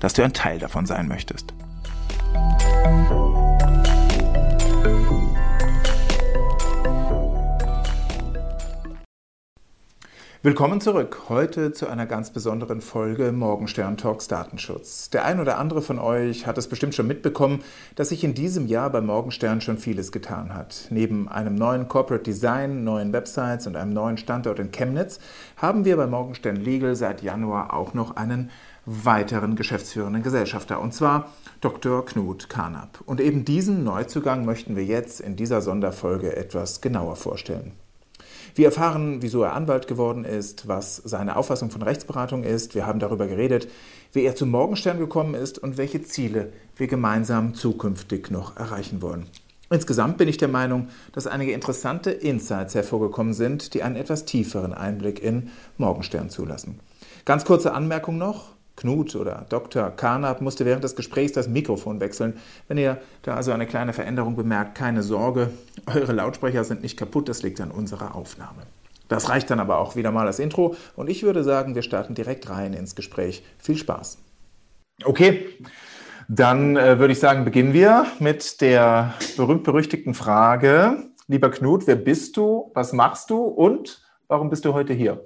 dass du ein Teil davon sein möchtest. Willkommen zurück. Heute zu einer ganz besonderen Folge Morgenstern Talks Datenschutz. Der ein oder andere von euch hat es bestimmt schon mitbekommen, dass sich in diesem Jahr bei Morgenstern schon vieles getan hat. Neben einem neuen Corporate Design, neuen Websites und einem neuen Standort in Chemnitz haben wir bei Morgenstern Legal seit Januar auch noch einen weiteren geschäftsführenden Gesellschafter, und zwar Dr. Knut Karnap. Und eben diesen Neuzugang möchten wir jetzt in dieser Sonderfolge etwas genauer vorstellen. Wir erfahren, wieso er Anwalt geworden ist, was seine Auffassung von Rechtsberatung ist. Wir haben darüber geredet, wie er zum Morgenstern gekommen ist und welche Ziele wir gemeinsam zukünftig noch erreichen wollen. Insgesamt bin ich der Meinung, dass einige interessante Insights hervorgekommen sind, die einen etwas tieferen Einblick in Morgenstern zulassen. Ganz kurze Anmerkung noch. Knut oder Dr. Karnap musste während des Gesprächs das Mikrofon wechseln. Wenn ihr da also eine kleine Veränderung bemerkt, keine Sorge, eure Lautsprecher sind nicht kaputt, das liegt an unserer Aufnahme. Das reicht dann aber auch wieder mal als Intro und ich würde sagen, wir starten direkt rein ins Gespräch. Viel Spaß. Okay, dann äh, würde ich sagen, beginnen wir mit der berühmt-berüchtigten Frage. Lieber Knut, wer bist du, was machst du und warum bist du heute hier?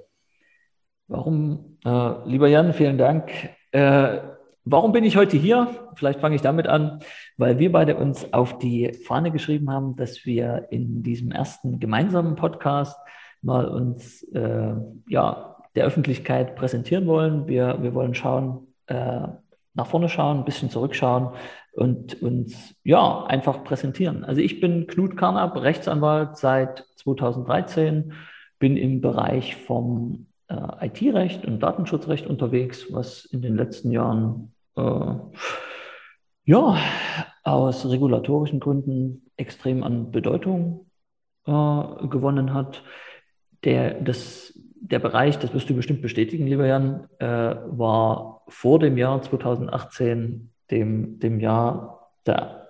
Warum, äh, lieber Jan, vielen Dank. Äh, warum bin ich heute hier? Vielleicht fange ich damit an, weil wir beide uns auf die Fahne geschrieben haben, dass wir in diesem ersten gemeinsamen Podcast mal uns äh, ja, der Öffentlichkeit präsentieren wollen. Wir, wir wollen schauen, äh, nach vorne schauen, ein bisschen zurückschauen und uns ja einfach präsentieren. Also ich bin Knut Karnap, Rechtsanwalt seit 2013, bin im Bereich vom äh, IT-Recht und Datenschutzrecht unterwegs, was in den letzten Jahren äh, ja aus regulatorischen Gründen extrem an Bedeutung äh, gewonnen hat. Der, das, der Bereich, das wirst du bestimmt bestätigen, lieber Jan, äh, war vor dem Jahr 2018, dem, dem Jahr der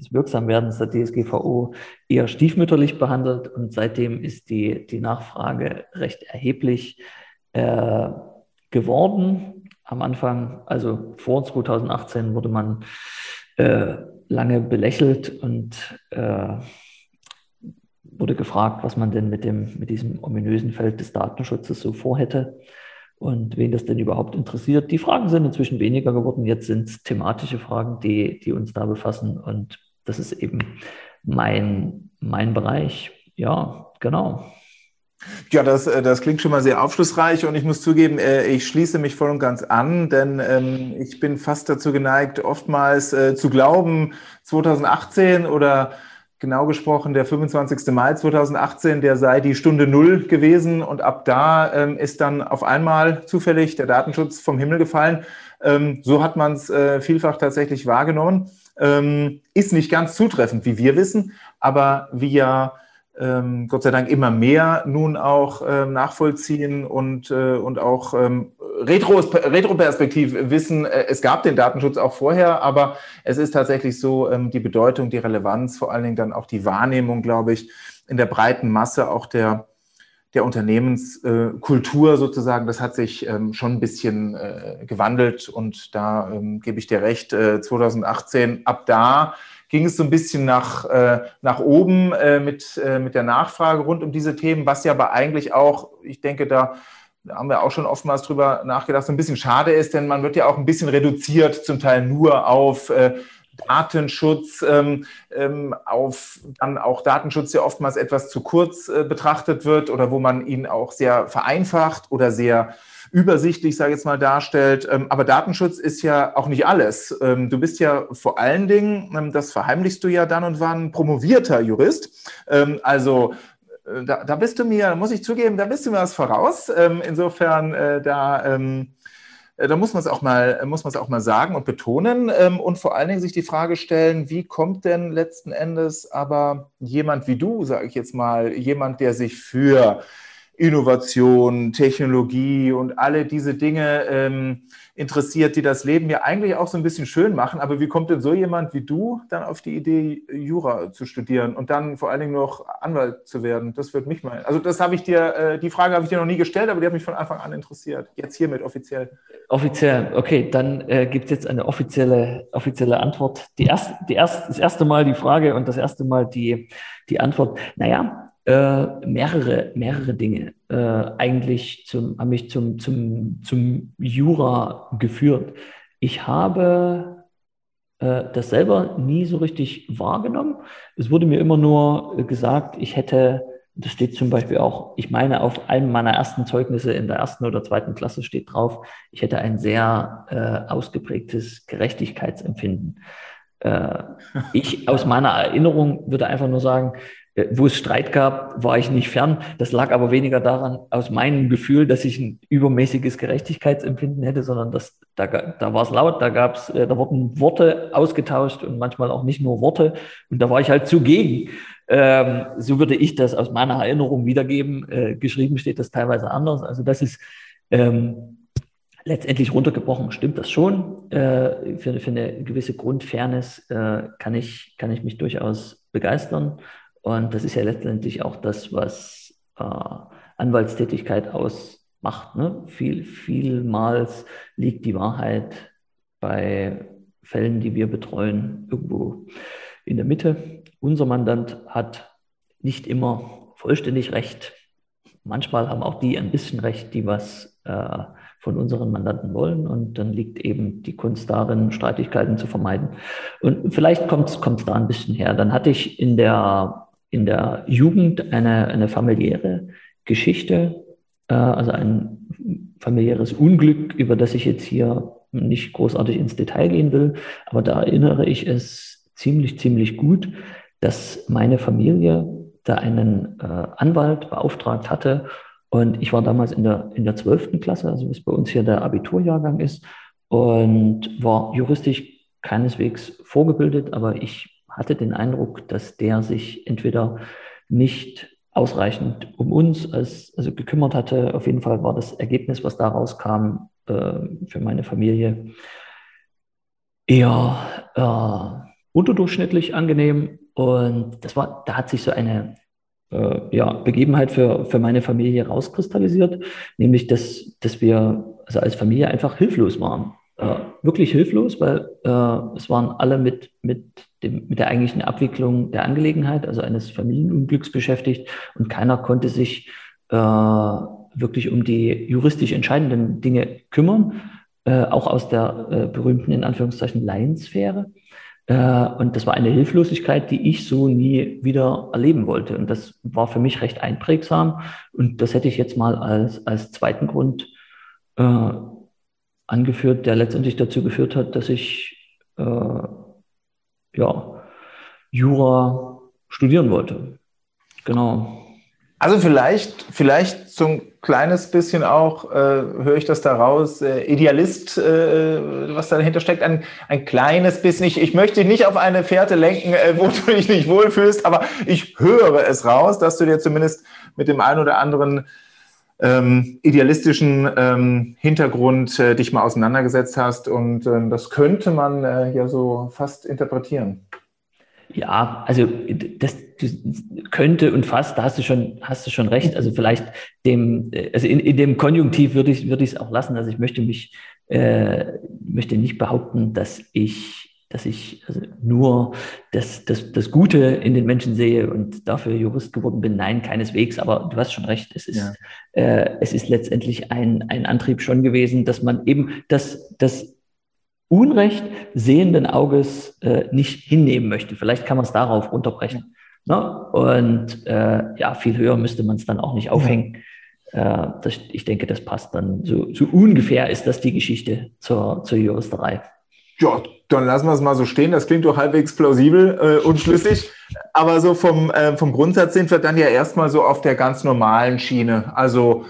des Wirksamwerdens der DSGVO eher stiefmütterlich behandelt und seitdem ist die, die Nachfrage recht erheblich äh, geworden. Am Anfang, also vor 2018, wurde man äh, lange belächelt und äh, wurde gefragt, was man denn mit, dem, mit diesem ominösen Feld des Datenschutzes so vorhätte und wen das denn überhaupt interessiert. Die Fragen sind inzwischen weniger geworden. Jetzt sind es thematische Fragen, die, die uns da befassen. Und das ist eben mein, mein Bereich. Ja, genau. Ja, das, äh, das klingt schon mal sehr aufschlussreich und ich muss zugeben, äh, ich schließe mich voll und ganz an, denn ähm, ich bin fast dazu geneigt, oftmals äh, zu glauben, 2018 oder genau gesprochen der 25. Mai 2018, der sei die Stunde Null gewesen und ab da ähm, ist dann auf einmal zufällig der Datenschutz vom Himmel gefallen. Ähm, so hat man es vielfach tatsächlich wahrgenommen. Ähm, ist nicht ganz zutreffend, wie wir wissen, aber wie ja ähm, Gott sei Dank immer mehr nun auch ähm, nachvollziehen und, äh, und auch ähm, Retroperspektiv wissen, äh, es gab den Datenschutz auch vorher, aber es ist tatsächlich so, ähm, die Bedeutung, die Relevanz, vor allen Dingen dann auch die Wahrnehmung, glaube ich, in der breiten Masse auch der, der Unternehmenskultur äh, sozusagen, das hat sich ähm, schon ein bisschen äh, gewandelt und da ähm, gebe ich dir recht, äh, 2018 ab da ging es so ein bisschen nach, äh, nach oben äh, mit, äh, mit der Nachfrage rund um diese Themen, was ja aber eigentlich auch, ich denke, da, haben wir auch schon oftmals drüber nachgedacht, so ein bisschen schade ist, denn man wird ja auch ein bisschen reduziert, zum Teil nur auf äh, Datenschutz, ähm, ähm, auf dann auch Datenschutz ja oftmals etwas zu kurz äh, betrachtet wird oder wo man ihn auch sehr vereinfacht oder sehr übersichtlich, sage ich jetzt mal, darstellt. Ähm, aber Datenschutz ist ja auch nicht alles. Ähm, du bist ja vor allen Dingen, das verheimlichst du ja dann und wann, promovierter Jurist. Also äh, da, da bist du mir, muss ich zugeben, da bist du mir was voraus. Insofern, äh, da da muss man es auch mal, muss man es auch mal sagen und betonen ähm, und vor allen Dingen sich die Frage stellen, wie kommt denn letzten Endes aber jemand wie du, sage ich jetzt mal, jemand, der sich für Innovation, Technologie und alle diese Dinge ähm, interessiert, die das Leben ja eigentlich auch so ein bisschen schön machen. Aber wie kommt denn so jemand wie du dann auf die Idee, Jura zu studieren und dann vor allen Dingen noch Anwalt zu werden? Das würde mich mal. Also das habe ich dir, äh, die Frage habe ich dir noch nie gestellt, aber die hat mich von Anfang an interessiert. Jetzt hiermit offiziell. Offiziell, okay, dann äh, gibt es jetzt eine offizielle, offizielle Antwort. Die erste, die erste, das erste Mal die Frage und das erste Mal die, die Antwort. Naja, äh, mehrere, mehrere Dinge äh, eigentlich zum, haben mich zum, zum, zum Jura geführt. Ich habe äh, das selber nie so richtig wahrgenommen. Es wurde mir immer nur gesagt, ich hätte, das steht zum Beispiel auch, ich meine, auf einem meiner ersten Zeugnisse in der ersten oder zweiten Klasse steht drauf, ich hätte ein sehr äh, ausgeprägtes Gerechtigkeitsempfinden. Äh, ich aus meiner Erinnerung würde einfach nur sagen, wo es Streit gab, war ich nicht fern. Das lag aber weniger daran, aus meinem Gefühl, dass ich ein übermäßiges Gerechtigkeitsempfinden hätte, sondern dass, da, da war es laut, da gab's, äh, da wurden Worte ausgetauscht und manchmal auch nicht nur Worte. Und da war ich halt zugegen. Ähm, so würde ich das aus meiner Erinnerung wiedergeben. Äh, geschrieben steht das teilweise anders. Also das ist ähm, letztendlich runtergebrochen, stimmt das schon. Äh, für, für, eine gewisse Grundfairness äh, kann, ich, kann ich mich durchaus begeistern. Und das ist ja letztendlich auch das, was äh, Anwaltstätigkeit ausmacht. Ne? Viel, vielmals liegt die Wahrheit bei Fällen, die wir betreuen, irgendwo in der Mitte. Unser Mandant hat nicht immer vollständig recht. Manchmal haben auch die ein bisschen recht, die was äh, von unseren Mandanten wollen. Und dann liegt eben die Kunst darin, Streitigkeiten zu vermeiden. Und vielleicht kommt es da ein bisschen her. Dann hatte ich in der in der Jugend eine, eine familiäre Geschichte, äh, also ein familiäres Unglück, über das ich jetzt hier nicht großartig ins Detail gehen will, aber da erinnere ich es ziemlich, ziemlich gut, dass meine Familie da einen äh, Anwalt beauftragt hatte und ich war damals in der, in der 12. Klasse, also was bei uns hier der Abiturjahrgang ist und war juristisch keineswegs vorgebildet, aber ich hatte den Eindruck, dass der sich entweder nicht ausreichend um uns als, also gekümmert hatte. Auf jeden Fall war das Ergebnis, was daraus kam, äh, für meine Familie eher äh, unterdurchschnittlich angenehm. Und das war, da hat sich so eine äh, ja, Begebenheit für, für meine Familie rauskristallisiert, nämlich dass, dass wir also als Familie einfach hilflos waren äh, wirklich hilflos, weil äh, es waren alle mit, mit, dem, mit der eigentlichen Abwicklung der Angelegenheit, also eines Familienunglücks beschäftigt und keiner konnte sich äh, wirklich um die juristisch entscheidenden Dinge kümmern, äh, auch aus der äh, berühmten, in Anführungszeichen, Laiensphäre. Äh, und das war eine Hilflosigkeit, die ich so nie wieder erleben wollte. Und das war für mich recht einprägsam. Und das hätte ich jetzt mal als, als zweiten Grund äh, angeführt, der letztendlich dazu geführt hat, dass ich äh, ja, Jura studieren wollte. Genau. Also vielleicht, vielleicht so ein kleines bisschen auch, äh, höre ich das daraus, äh, Idealist, äh, was dahinter steckt, ein, ein kleines bisschen. Ich, ich möchte nicht auf eine Fährte lenken, äh, wo du dich nicht wohlfühlst, aber ich höre es raus, dass du dir zumindest mit dem einen oder anderen ähm, idealistischen ähm, Hintergrund äh, dich mal auseinandergesetzt hast. Und ähm, das könnte man äh, ja so fast interpretieren. Ja, also das, das, könnte und fast, da hast du schon, hast du schon recht. Also vielleicht dem, also in, in dem Konjunktiv würde ich, würde ich es auch lassen. Also ich möchte mich, äh, möchte nicht behaupten, dass ich dass ich also nur das, das, das Gute in den Menschen sehe und dafür Jurist geworden bin. Nein, keineswegs, aber du hast schon recht. Es ist, ja. äh, es ist letztendlich ein, ein Antrieb schon gewesen, dass man eben das, das Unrecht sehenden Auges äh, nicht hinnehmen möchte. Vielleicht kann man es darauf runterbrechen. Ne? Und äh, ja, viel höher müsste man es dann auch nicht aufhängen. Ja. Äh, das, ich denke, das passt dann. So, so ungefähr ist das die Geschichte zur, zur Juristerei. Ja, dann lassen wir es mal so stehen. Das klingt doch halbwegs plausibel äh, und schlüssig. Aber so vom, äh, vom Grundsatz sind wir dann ja erstmal so auf der ganz normalen Schiene. Also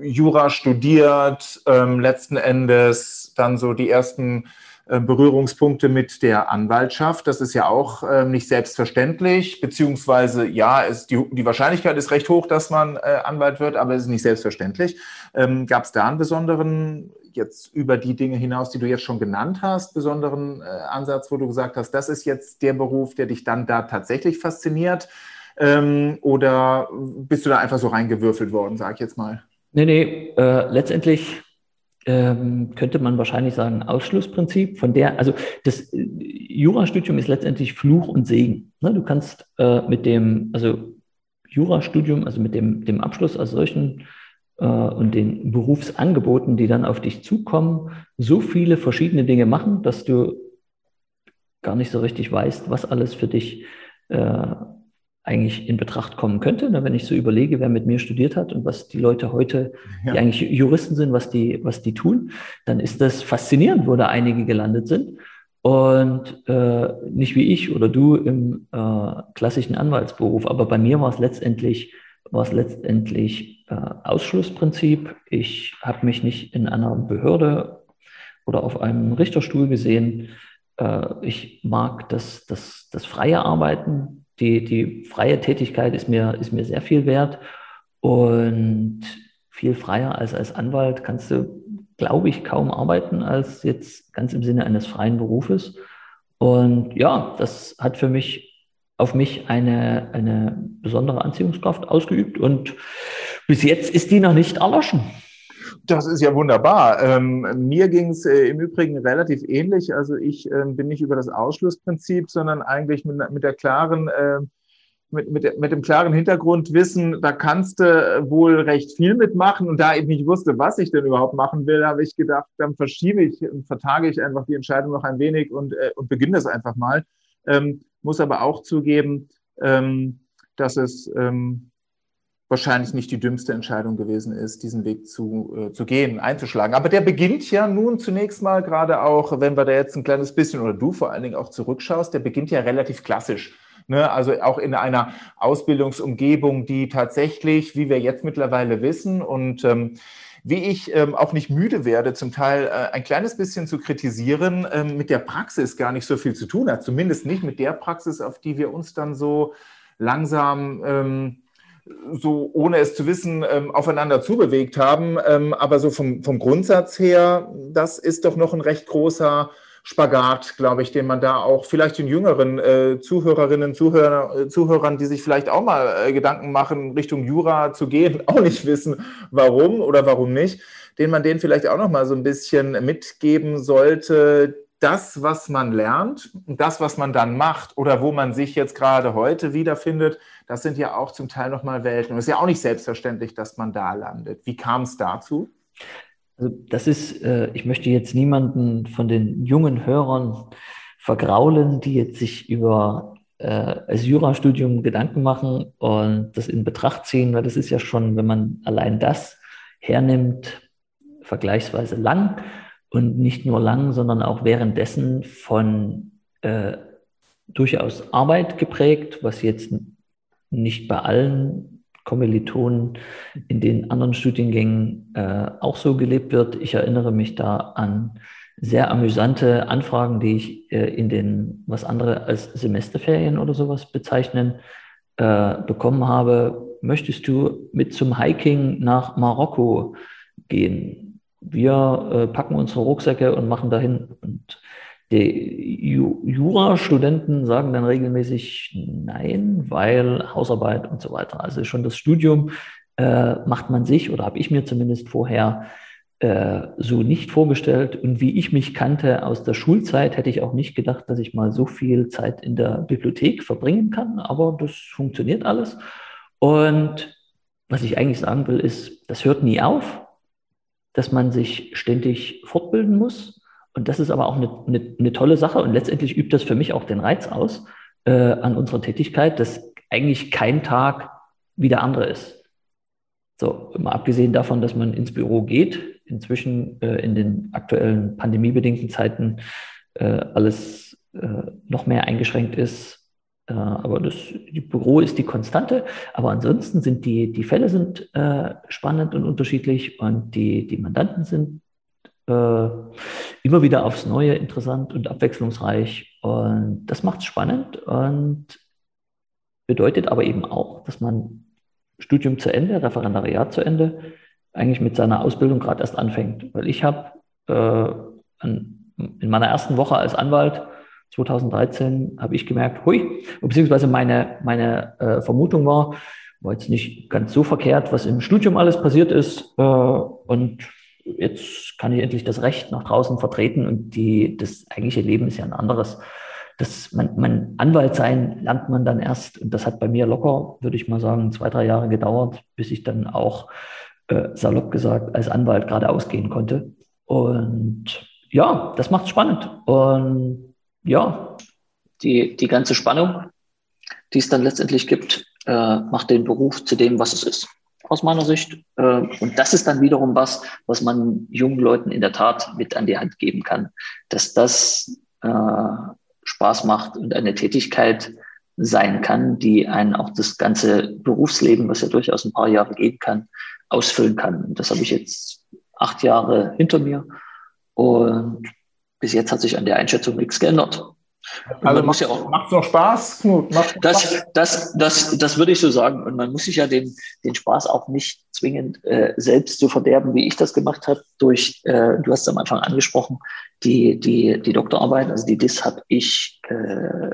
Jura studiert, ähm, letzten Endes dann so die ersten äh, Berührungspunkte mit der Anwaltschaft. Das ist ja auch äh, nicht selbstverständlich, beziehungsweise ja, ist die, die Wahrscheinlichkeit ist recht hoch, dass man äh, Anwalt wird, aber es ist nicht selbstverständlich. Ähm, Gab es da einen besonderen, jetzt über die Dinge hinaus, die du jetzt schon genannt hast, besonderen äh, Ansatz, wo du gesagt hast, das ist jetzt der Beruf, der dich dann da tatsächlich fasziniert? Ähm, oder bist du da einfach so reingewürfelt worden, sag ich jetzt mal? Nee, nee, äh, letztendlich ähm, könnte man wahrscheinlich sagen, Ausschlussprinzip, von der, also das äh, Jurastudium ist letztendlich Fluch und Segen. Ne? Du kannst äh, mit dem, also Jurastudium, also mit dem, dem Abschluss als solchen äh, und den Berufsangeboten, die dann auf dich zukommen, so viele verschiedene Dinge machen, dass du gar nicht so richtig weißt, was alles für dich äh, eigentlich in Betracht kommen könnte, ne, wenn ich so überlege, wer mit mir studiert hat und was die Leute heute, ja. die eigentlich Juristen sind, was die, was die tun, dann ist das faszinierend, wo da einige gelandet sind. Und äh, nicht wie ich oder du im äh, klassischen Anwaltsberuf, aber bei mir war es letztendlich, war es letztendlich äh, Ausschlussprinzip. Ich habe mich nicht in einer Behörde oder auf einem Richterstuhl gesehen. Äh, ich mag das, das, das freie Arbeiten, die, die freie Tätigkeit ist mir, ist mir sehr viel wert und viel freier als als Anwalt kannst du, glaube ich, kaum arbeiten als jetzt ganz im Sinne eines freien Berufes. Und ja, das hat für mich auf mich eine, eine besondere Anziehungskraft ausgeübt und bis jetzt ist die noch nicht erloschen. Das ist ja wunderbar. Ähm, mir ging es äh, im Übrigen relativ ähnlich. Also ich äh, bin nicht über das Ausschlussprinzip, sondern eigentlich mit, mit der klaren, äh, mit, mit, mit dem klaren Hintergrund wissen, da kannst du wohl recht viel mitmachen. Und da ich nicht wusste, was ich denn überhaupt machen will, habe ich gedacht, dann verschiebe ich und vertage ich einfach die Entscheidung noch ein wenig und, äh, und beginne das einfach mal. Ähm, muss aber auch zugeben, ähm, dass es ähm, wahrscheinlich nicht die dümmste Entscheidung gewesen ist, diesen Weg zu, äh, zu gehen, einzuschlagen. Aber der beginnt ja nun zunächst mal, gerade auch, wenn wir da jetzt ein kleines bisschen oder du vor allen Dingen auch zurückschaust, der beginnt ja relativ klassisch. Ne? Also auch in einer Ausbildungsumgebung, die tatsächlich, wie wir jetzt mittlerweile wissen und ähm, wie ich ähm, auch nicht müde werde, zum Teil äh, ein kleines bisschen zu kritisieren, ähm, mit der Praxis gar nicht so viel zu tun hat. Zumindest nicht mit der Praxis, auf die wir uns dann so langsam ähm, so ohne es zu wissen ähm, aufeinander zubewegt haben. Ähm, aber so vom, vom Grundsatz her, das ist doch noch ein recht großer Spagat, glaube ich, den man da auch vielleicht den jüngeren äh, Zuhörerinnen, Zuhörer, äh, Zuhörern, die sich vielleicht auch mal äh, Gedanken machen, Richtung Jura zu gehen, auch nicht wissen, warum oder warum nicht, den man denen vielleicht auch noch mal so ein bisschen mitgeben sollte, das, was man lernt, das, was man dann macht oder wo man sich jetzt gerade heute wiederfindet, das sind ja auch zum Teil nochmal Welten. Und es ist ja auch nicht selbstverständlich, dass man da landet. Wie kam es dazu? Also das ist, äh, ich möchte jetzt niemanden von den jungen Hörern vergraulen, die jetzt sich über äh, das Jurastudium Gedanken machen und das in Betracht ziehen, weil das ist ja schon, wenn man allein das hernimmt, vergleichsweise lang und nicht nur lang, sondern auch währenddessen von äh, durchaus Arbeit geprägt, was jetzt nicht bei allen Kommilitonen in den anderen Studiengängen äh, auch so gelebt wird. Ich erinnere mich da an sehr amüsante Anfragen, die ich äh, in den, was andere als Semesterferien oder sowas bezeichnen, äh, bekommen habe. Möchtest du mit zum Hiking nach Marokko gehen? wir äh, packen unsere Rucksäcke und machen dahin. Und die Jurastudenten sagen dann regelmäßig nein, weil Hausarbeit und so weiter. Also schon das Studium äh, macht man sich oder habe ich mir zumindest vorher äh, so nicht vorgestellt. Und wie ich mich kannte aus der Schulzeit, hätte ich auch nicht gedacht, dass ich mal so viel Zeit in der Bibliothek verbringen kann. Aber das funktioniert alles. Und was ich eigentlich sagen will, ist, das hört nie auf dass man sich ständig fortbilden muss. Und das ist aber auch eine, eine, eine tolle Sache. Und letztendlich übt das für mich auch den Reiz aus äh, an unserer Tätigkeit, dass eigentlich kein Tag wie der andere ist. So, mal abgesehen davon, dass man ins Büro geht, inzwischen äh, in den aktuellen pandemiebedingten Zeiten äh, alles äh, noch mehr eingeschränkt ist, Äh, aber das Büro ist die Konstante. Aber ansonsten sind die, die Fälle sind äh, spannend und unterschiedlich und die, die Mandanten sind immer wieder aufs Neue interessant und abwechslungsreich. Und das macht es spannend und bedeutet aber eben auch, dass man Studium zu Ende, Referendariat zu Ende, eigentlich mit seiner Ausbildung gerade erst anfängt. Weil ich habe äh, in meiner ersten Woche als Anwalt 2013 habe ich gemerkt, hui, beziehungsweise meine, meine äh, Vermutung war, war jetzt nicht ganz so verkehrt, was im Studium alles passiert ist. Äh, und jetzt kann ich endlich das Recht nach draußen vertreten und die, das eigentliche Leben ist ja ein anderes. Das, man, man Anwalt sein lernt man dann erst und das hat bei mir locker, würde ich mal sagen, zwei, drei Jahre gedauert, bis ich dann auch äh, salopp gesagt als Anwalt gerade ausgehen konnte. Und ja, das macht es spannend. Und ja. Die, die ganze Spannung, die es dann letztendlich gibt, äh, macht den Beruf zu dem, was es ist, aus meiner Sicht. Äh, und das ist dann wiederum was, was man jungen Leuten in der Tat mit an die Hand geben kann, dass das äh, Spaß macht und eine Tätigkeit sein kann, die einen auch das ganze Berufsleben, was ja durchaus ein paar Jahre gehen kann, ausfüllen kann. Und das habe ich jetzt acht Jahre hinter mir. Und bis jetzt hat sich an der Einschätzung nichts geändert. Also macht ja es noch Spaß? Macht das, Spaß? Das, das, das würde ich so sagen. Und man muss sich ja den, den Spaß auch nicht zwingend äh, selbst zu verderben, wie ich das gemacht habe, durch, äh, du hast es am Anfang angesprochen, die, die, die Doktorarbeit, also die DIS habe ich äh,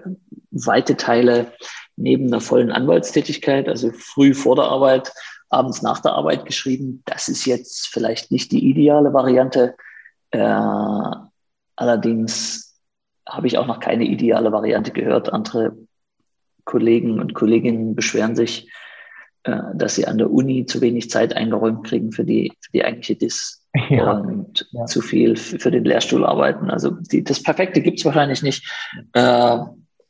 weite Teile neben einer vollen Anwaltstätigkeit, also früh vor der Arbeit, abends nach der Arbeit geschrieben. Das ist jetzt vielleicht nicht die ideale Variante. Äh, Allerdings habe ich auch noch keine ideale Variante gehört. Andere Kollegen und Kolleginnen beschweren sich, äh, dass sie an der Uni zu wenig Zeit eingeräumt kriegen für die, für die eigentliche DIS ja. und ja. zu viel für den Lehrstuhl arbeiten. Also die, das Perfekte gibt es wahrscheinlich nicht. Äh,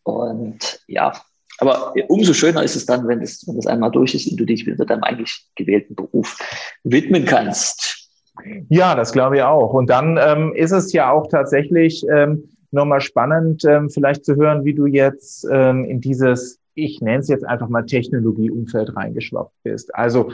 und ja, aber umso schöner ist es dann, wenn es, wenn es einmal durch ist und du dich wieder deinem eigentlich gewählten Beruf widmen kannst. Ja, das glaube ich auch. Und dann ähm, ist es ja auch tatsächlich ähm, nochmal spannend, ähm, vielleicht zu hören, wie du jetzt ähm, in dieses, ich nenne es jetzt einfach mal Technologieumfeld reingeschwappt bist. Also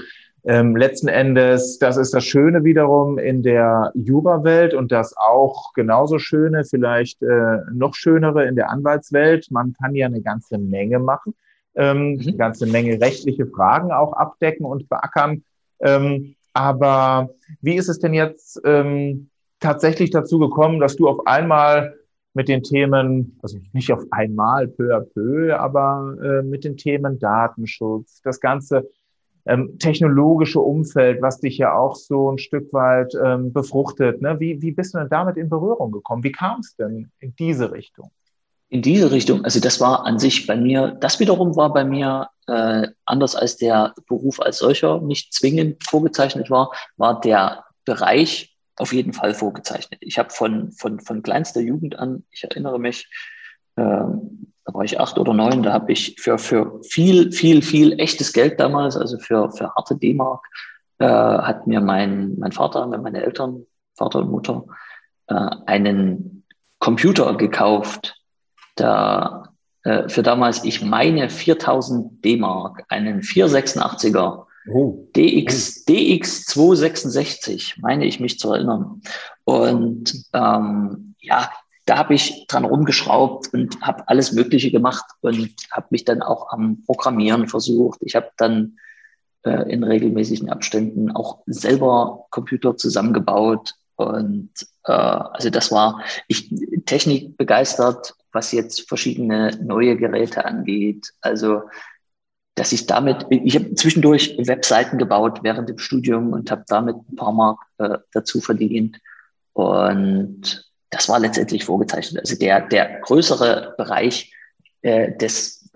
ähm, letzten Endes, das ist das Schöne wiederum in der Jura-Welt und das auch genauso Schöne, vielleicht äh, noch Schönere in der Anwaltswelt. Man kann ja eine ganze Menge machen, ähm, mhm. eine ganze Menge rechtliche Fragen auch abdecken und beackern. Ähm, aber wie ist es denn jetzt ähm, tatsächlich dazu gekommen, dass du auf einmal mit den Themen, also nicht auf einmal, peu à peu, aber äh, mit den Themen Datenschutz, das ganze ähm, technologische Umfeld, was dich ja auch so ein Stück weit ähm, befruchtet. Ne? Wie, wie bist du denn damit in Berührung gekommen? Wie kam es denn in diese Richtung? in diese Richtung, also das war an sich bei mir, das wiederum war bei mir äh, anders als der Beruf als solcher nicht zwingend vorgezeichnet war, war der Bereich auf jeden Fall vorgezeichnet. Ich habe von, von, von kleinster Jugend an, ich erinnere mich, ähm, da war ich acht oder neun, da habe ich für, für viel, viel, viel echtes Geld damals, also für, für harte D-Mark, äh, hat mir mein, mein Vater, meine Eltern, Vater und Mutter, äh, einen Computer gekauft, da äh, für damals, ich meine 4000 D-Mark, einen 486er oh. DX, DX 266, meine ich mich zu erinnern. Und ähm, ja, da habe ich dran rumgeschraubt und habe alles Mögliche gemacht und habe mich dann auch am Programmieren versucht. Ich habe dann äh, in regelmäßigen Abständen auch selber Computer zusammengebaut. Und äh, also das war ich Technik begeistert, was jetzt verschiedene neue Geräte angeht. Also, dass ich damit, ich habe zwischendurch Webseiten gebaut während dem Studium und habe damit ein paar Mark äh, dazu verdient. Und das war letztendlich vorgezeichnet. Also der, der größere Bereich äh, des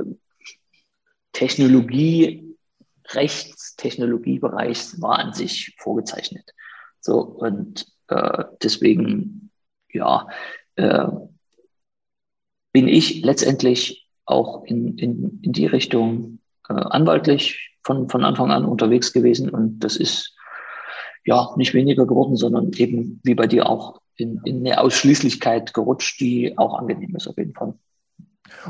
Technologie, Rechtstechnologiebereichs war an sich vorgezeichnet. So, und äh, deswegen, ja, äh, bin ich letztendlich auch in, in, in die Richtung äh, anwaltlich von, von Anfang an unterwegs gewesen. Und das ist ja nicht weniger geworden, sondern eben wie bei dir auch in, in eine Ausschließlichkeit gerutscht, die auch angenehm ist auf jeden Fall.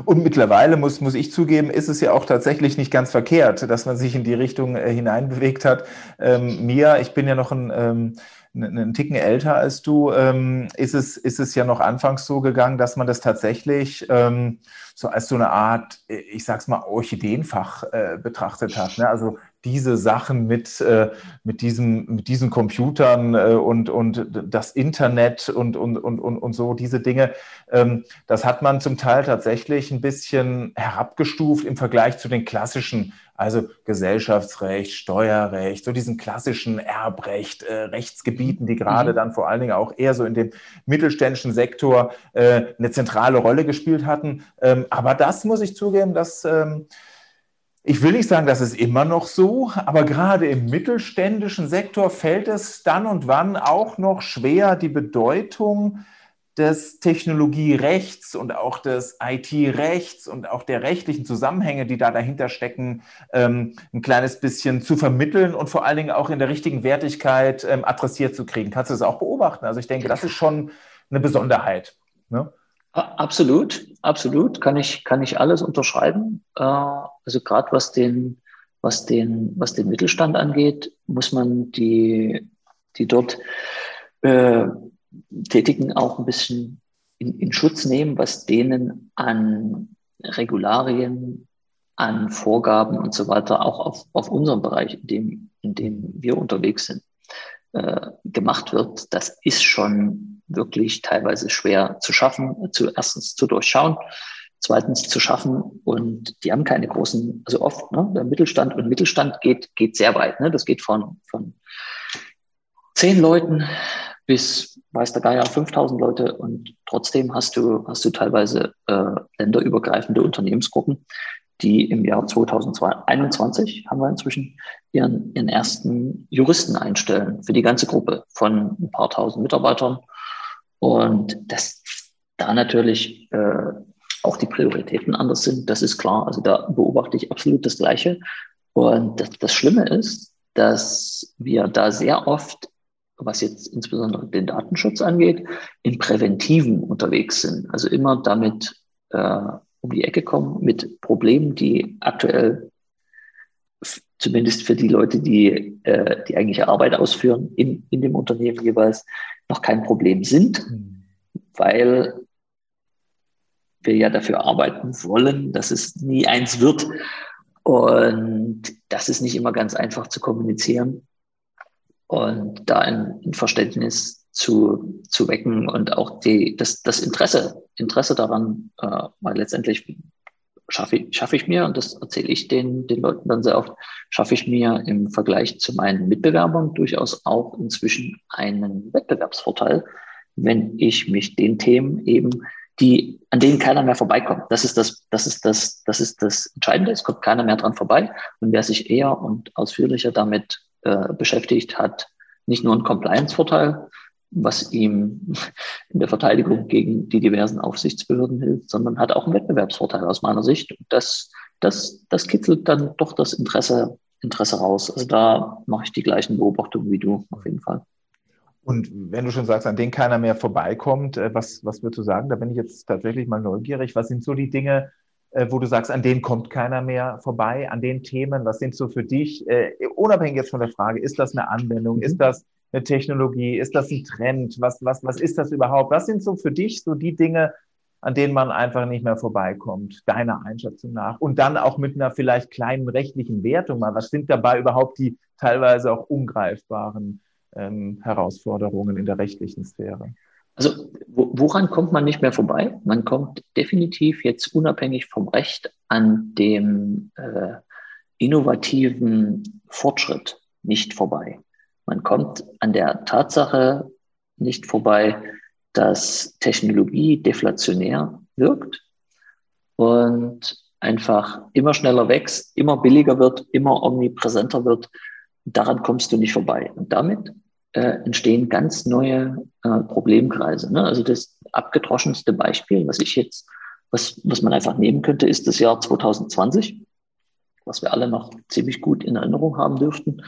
Und mittlerweile muss, muss ich zugeben, ist es ja auch tatsächlich nicht ganz verkehrt, dass man sich in die Richtung äh, hineinbewegt hat. Ähm, mir, ich bin ja noch ein, ähm, einen Ticken älter als du, ähm, ist, es, ist es ja noch anfangs so gegangen, dass man das tatsächlich ähm, so als so eine Art, ich sag's mal, Orchideenfach äh, betrachtet hat. Ne? Also diese Sachen mit, äh, mit, diesem, mit diesen Computern äh, und, und das Internet und, und, und, und, und so, diese Dinge, ähm, das hat man zum Teil tatsächlich ein bisschen herabgestuft im Vergleich zu den klassischen, also Gesellschaftsrecht, Steuerrecht, so diesen klassischen Erbrecht, äh, Rechtsgebieten, die gerade mhm. dann vor allen Dingen auch eher so in dem mittelständischen Sektor äh, eine zentrale Rolle gespielt hatten. Ähm, aber das muss ich zugeben, dass ähm, ich will nicht sagen, das ist immer noch so, aber gerade im mittelständischen Sektor fällt es dann und wann auch noch schwer, die Bedeutung des Technologierechts und auch des IT-Rechts und auch der rechtlichen Zusammenhänge, die da dahinter stecken, ähm, ein kleines bisschen zu vermitteln und vor allen Dingen auch in der richtigen Wertigkeit ähm, adressiert zu kriegen. Kannst du das auch beobachten? Also ich denke, das ist schon eine Besonderheit. Ne? Absolut, absolut, kann ich, kann ich alles unterschreiben. Äh, also gerade was den, was den, was den Mittelstand angeht, muss man die, die dort äh, Tätigen auch ein bisschen in, in Schutz nehmen, was denen an Regularien, an Vorgaben und so weiter auch auf, auf unserem Bereich, in dem, in dem wir unterwegs sind, äh, gemacht wird. Das ist schon wirklich teilweise schwer zu schaffen, zu erstens zu durchschauen, zweitens zu schaffen und die haben keine großen, also oft, ne, der Mittelstand und Mittelstand geht, geht sehr weit, ne, das geht von, von zehn Leuten bis, weiß der Geier, 5000 Leute und trotzdem hast du, hast du teilweise äh, länderübergreifende Unternehmensgruppen, die im Jahr 2021 haben wir inzwischen ihren, ihren ersten Juristen einstellen für die ganze Gruppe von ein paar tausend Mitarbeitern und dass da natürlich äh, auch die Prioritäten anders sind, das ist klar. Also da beobachte ich absolut das Gleiche. Und das, das Schlimme ist, dass wir da sehr oft, was jetzt insbesondere den Datenschutz angeht, in Präventiven unterwegs sind. Also immer damit äh, um die Ecke kommen mit Problemen, die aktuell zumindest für die Leute, die äh, die eigentliche Arbeit ausführen in, in dem Unternehmen jeweils, noch kein Problem sind, mhm. weil wir ja dafür arbeiten wollen, dass es nie eins wird. Und das ist nicht immer ganz einfach zu kommunizieren und da ein, ein Verständnis zu, zu wecken und auch die, das, das Interesse, Interesse daran, äh, weil letztendlich schaffe ich, schaffe ich mir, und das erzähle ich den, den Leuten dann sehr oft, schaffe ich mir im Vergleich zu meinen Mitbewerbern durchaus auch inzwischen einen Wettbewerbsvorteil, wenn ich mich den Themen eben, die, an denen keiner mehr vorbeikommt. Das ist das, das ist das, das ist das Entscheidende. Es kommt keiner mehr dran vorbei. Und wer sich eher und ausführlicher damit äh, beschäftigt, hat nicht nur einen Compliance-Vorteil, was ihm in der Verteidigung gegen die diversen Aufsichtsbehörden hilft, sondern hat auch einen Wettbewerbsvorteil aus meiner Sicht. Das, das, das kitzelt dann doch das Interesse, Interesse raus. Also da mache ich die gleichen Beobachtungen wie du auf jeden Fall. Und wenn du schon sagst, an denen keiner mehr vorbeikommt, äh, was, was würdest du sagen? Da bin ich jetzt tatsächlich mal neugierig. Was sind so die Dinge, wo du sagst, an denen kommt keiner mehr vorbei, an den Themen? Was sind so für dich, äh, unabhängig jetzt von der Frage, ist das eine Anwendung? Mhm. Ist das eine Technologie? Ist das ein Trend? Was, was, was ist das überhaupt? Was sind so für dich so die Dinge, an denen man einfach nicht mehr vorbeikommt, deiner Einschätzung nach? Und dann auch mit einer vielleicht kleinen rechtlichen Wertung mal. Was sind dabei überhaupt die teilweise auch ungreifbaren ähm, Herausforderungen in der rechtlichen Sphäre? Also woran kommt man nicht mehr vorbei? Man kommt definitiv jetzt unabhängig vom Recht an dem äh, innovativen Fortschritt nicht vorbei. Man kommt an der Tatsache nicht vorbei, dass Technologie deflationär wirkt und einfach immer schneller wächst, immer billiger wird, immer omnipräsenter wird. Daran kommst du nicht vorbei. Und damit äh, entstehen ganz neue äh, Problemkreise. Ne? Also das abgedroschenste Beispiel, was ich jetzt, was, was man einfach nehmen könnte, ist das Jahr 2020, was wir alle noch ziemlich gut in Erinnerung haben dürften,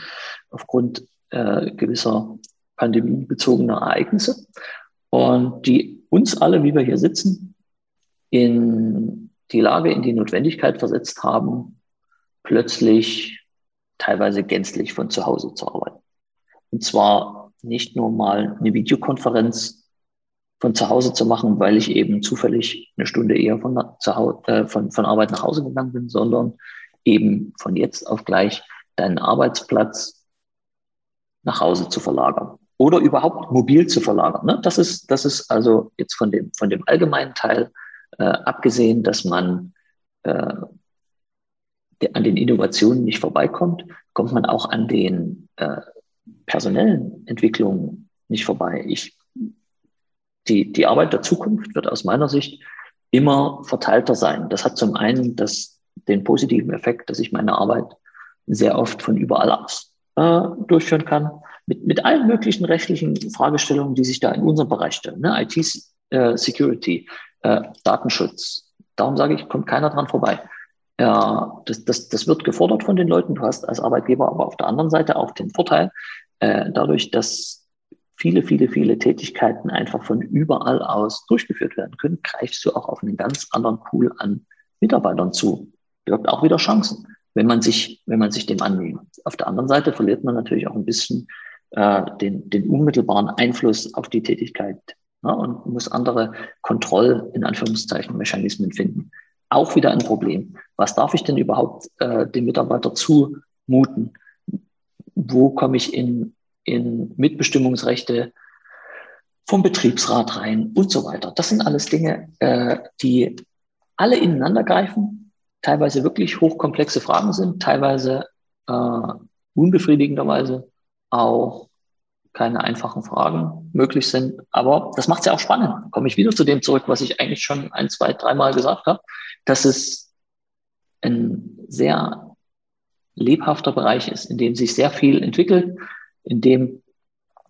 aufgrund äh, gewisser pandemiebezogener Ereignisse und die uns alle, wie wir hier sitzen, in die Lage in die Notwendigkeit versetzt haben, plötzlich teilweise gänzlich von zu Hause zu arbeiten. Und zwar nicht nur mal eine Videokonferenz von zu Hause zu machen, weil ich eben zufällig eine Stunde eher von, äh, von, von Arbeit nach Hause gegangen bin, sondern eben von jetzt auf gleich deinen Arbeitsplatz nach Hause zu verlagern oder überhaupt mobil zu verlagern. Ne? Das ist, das ist also jetzt von dem, von dem allgemeinen Teil äh, abgesehen, dass man äh, an den Innovationen nicht vorbeikommt, kommt man auch an den äh, personellen Entwicklungen nicht vorbei. Ich, die, die Arbeit der Zukunft wird aus meiner Sicht immer verteilter sein. Das hat zum einen das, den positiven Effekt, dass ich meine Arbeit sehr oft von überall aus äh, durchführen kann, mit, mit allen möglichen rechtlichen Fragestellungen, die sich da in unserem Bereich stellen. Ne? IT-Security, äh, Datenschutz. Darum sage ich, kommt keiner dran vorbei. Ja, das, das, das wird gefordert von den Leuten. Du hast als Arbeitgeber aber auf der anderen Seite auch den Vorteil, äh, dadurch, dass viele, viele, viele Tätigkeiten einfach von überall aus durchgeführt werden können, greifst du auch auf einen ganz anderen Pool an Mitarbeitern zu. Birgt auch wieder Chancen, wenn man sich, wenn man sich dem annimmt. Auf der anderen Seite verliert man natürlich auch ein bisschen äh, den, den unmittelbaren Einfluss auf die Tätigkeit ne, und muss andere Kontroll, in Anführungszeichen, Mechanismen finden auch wieder ein Problem. Was darf ich denn überhaupt äh, dem Mitarbeiter zumuten? Wo komme ich in, in Mitbestimmungsrechte vom Betriebsrat rein und so weiter? Das sind alles Dinge, äh, die alle ineinander greifen, teilweise wirklich hochkomplexe Fragen sind, teilweise äh, unbefriedigenderweise auch keine einfachen Fragen möglich sind. Aber das macht es ja auch spannend. Komme ich wieder zu dem zurück, was ich eigentlich schon ein, zwei, dreimal gesagt habe, dass es ein sehr lebhafter Bereich ist, in dem sich sehr viel entwickelt, in dem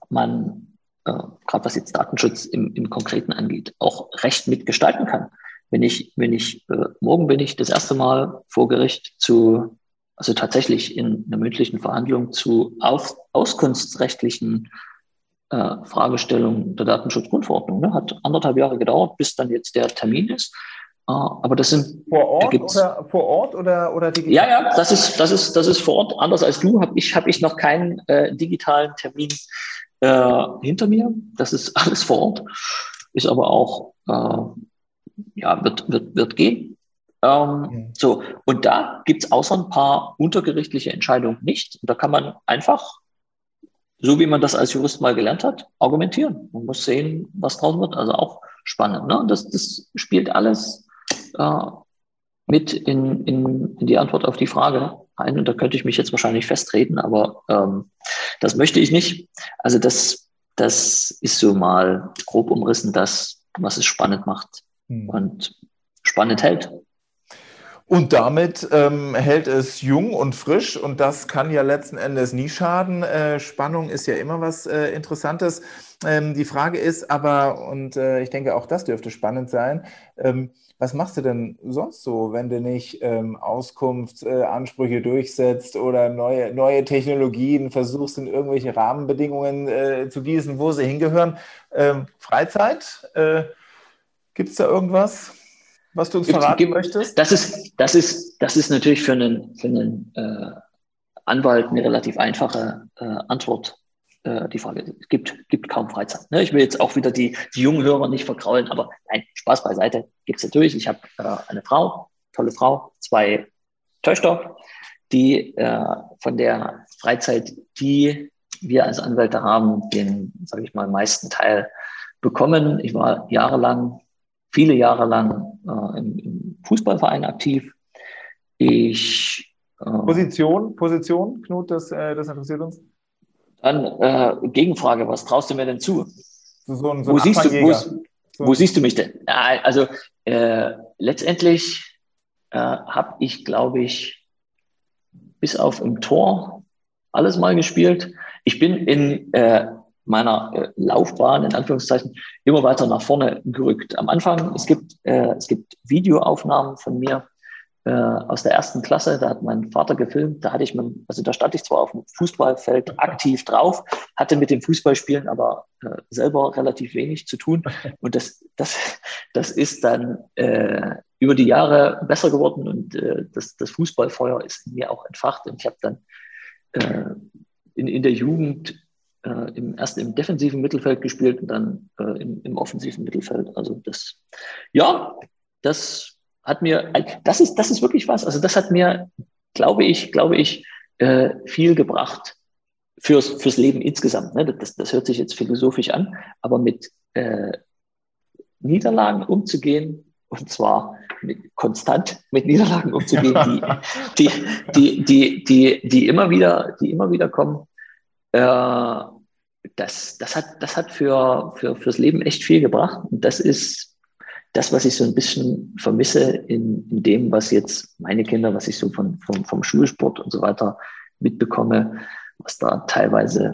man, äh, gerade was jetzt Datenschutz im, im Konkreten angeht, auch Recht mitgestalten kann. Wenn ich, wenn ich, äh, morgen bin ich das erste Mal vor Gericht zu also tatsächlich in einer mündlichen Verhandlung zu auf, auskunftsrechtlichen äh, Fragestellungen der Datenschutzgrundverordnung. Ne? Hat anderthalb Jahre gedauert, bis dann jetzt der Termin ist. Uh, aber das sind vor Ort oder vor Ort oder oder digital? Ja, ja, das ist das ist das ist vor Ort. Anders als du habe ich habe ich noch keinen äh, digitalen Termin äh, hinter mir. Das ist alles vor Ort. Ist aber auch äh, ja wird wird wird gehen. Ähm, mhm. So, und da gibt es außer ein paar untergerichtliche Entscheidungen nicht. Und da kann man einfach, so wie man das als Jurist mal gelernt hat, argumentieren. Man muss sehen, was draus wird. Also auch spannend. Ne? Das, das spielt alles äh, mit in, in, in die Antwort auf die Frage ein. Und da könnte ich mich jetzt wahrscheinlich festreden, aber ähm, das möchte ich nicht. Also das, das ist so mal grob umrissen, das, was es spannend macht mhm. und spannend hält. Und damit ähm, hält es jung und frisch und das kann ja letzten Endes nie schaden. Äh, Spannung ist ja immer was äh, Interessantes. Ähm, die Frage ist aber, und äh, ich denke auch das dürfte spannend sein, ähm, was machst du denn sonst so, wenn du nicht ähm, Auskunftsansprüche durchsetzt oder neue, neue Technologien versuchst, in irgendwelche Rahmenbedingungen äh, zu gießen, wo sie hingehören? Ähm, Freizeit? Äh, Gibt es da irgendwas? was du uns gibt, verraten gibt, möchtest? Das ist, das ist, das ist natürlich für einen, für einen äh, Anwalt eine relativ einfache äh, Antwort. Äh, die Frage, es gibt, gibt kaum Freizeit. Ne? Ich will jetzt auch wieder die, die jungen Hörer nicht verkraulen, aber nein, Spaß beiseite gibt es natürlich. Ich habe äh, eine Frau, tolle Frau, zwei Töchter, die äh, von der Freizeit, die wir als Anwälte haben, den, sage ich mal, meisten Teil bekommen. Ich war jahrelang viele Jahre lang äh, im, im, Fußballverein aktiv. Ich äh, Position, Position, Knut, das, äh, das interessiert uns. Dann äh, Gegenfrage, was traust du mir denn zu? So ein, so wo, siehst du, wo, so. wo, siehst du mich denn? Also äh, letztendlich äh, habe ich, glaube ich, bis auf im Tor alles mal gespielt. Ich bin in äh, meiner äh, Laufbahn in Anführungszeichen immer weiter nach vorne gerückt. Am Anfang, es gibt, äh, es gibt Videoaufnahmen von mir äh, aus der ersten Klasse, da hat mein Vater gefilmt, da hatte ich, mein, also da stand ich zwar auf dem Fußballfeld aktiv drauf, hatte mit dem Fußballspielen aber äh, selber relativ wenig zu tun und das, das, das ist dann äh, über die Jahre besser geworden und äh, das, das Fußballfeuer ist in mir auch entfacht. Und ich habe dann äh, in, in der Jugend äh, im, erst im defensiven Mittelfeld gespielt und dann äh, im, im offensiven Mittelfeld. Also das, ja, das hat mir, das ist, das ist wirklich was. Also das hat mir, glaube ich, glaube ich, äh, viel gebracht fürs, fürs Leben insgesamt. Ne? Das, das hört sich jetzt philosophisch an, aber mit äh, Niederlagen umzugehen, und zwar mit, konstant mit Niederlagen umzugehen, die, die, die, die, die, die, immer wieder, die immer wieder kommen, äh, das, das hat, das hat für, für, fürs Leben echt viel gebracht. Und das ist das, was ich so ein bisschen vermisse in, in dem, was jetzt meine Kinder, was ich so von, vom, vom Schulsport und so weiter mitbekomme, was da teilweise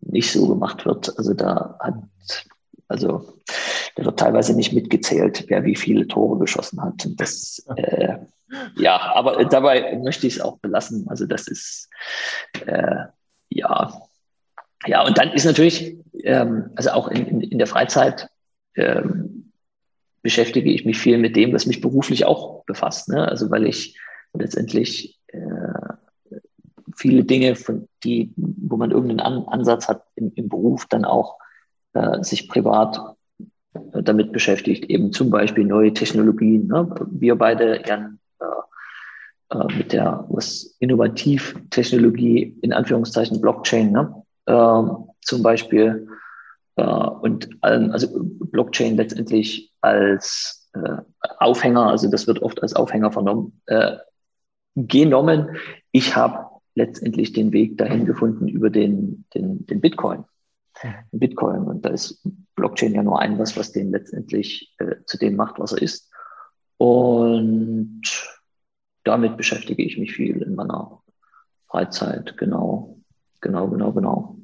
nicht so gemacht wird. Also da hat, also da wird teilweise nicht mitgezählt, wer wie viele Tore geschossen hat. Und das, äh, ja, aber dabei möchte ich es auch belassen. Also das ist, äh, ja, ja, und dann ist natürlich, ähm, also auch in, in, in der Freizeit ähm, beschäftige ich mich viel mit dem, was mich beruflich auch befasst. Ne? Also weil ich letztendlich äh, viele Dinge, von die, wo man irgendeinen An Ansatz hat im, im Beruf, dann auch äh, sich privat äh, damit beschäftigt, eben zum Beispiel neue Technologien. Ne? Wir beide, Jan, äh, äh, mit der was Innovativtechnologie in Anführungszeichen Blockchain, ne? äh, zum Beispiel und ähm, also Blockchain letztendlich als äh, Aufhänger, also das wird oft als Aufhänger vernommen, genommen. Ich habe letztendlich den Weg dahin gefunden über den, den, den Bitcoin. Mhm. Bitcoin. Und da ist Blockchain ja nur ein was, was den letztendlich äh, zu dem macht, was er ist. Und damit beschäftige ich mich viel in meiner Freizeit. Genau, genau, genau, genau.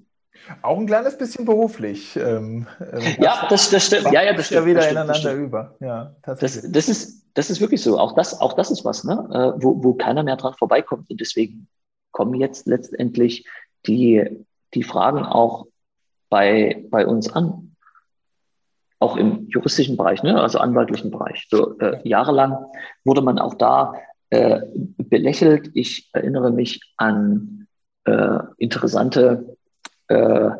Auch ein kleines bisschen beruflich. Ähm, ähm ja, das, das stimmt. Ja, ja, das stimmt. Ja, wieder das ineinander stimmt. über. Ja, das, das, ist, das ist wirklich so. Auch das, auch das ist was, ne? Äh, wo, wo keiner mehr dran vorbeikommt. Und deswegen kommen jetzt letztendlich die, die Fragen auch bei, bei uns an. Auch im juristischen Bereich, ne? also anwaltlichen Bereich. So, äh, jahrelang wurde man auch da äh, belächelt. Ich erinnere mich an äh, interessante äh,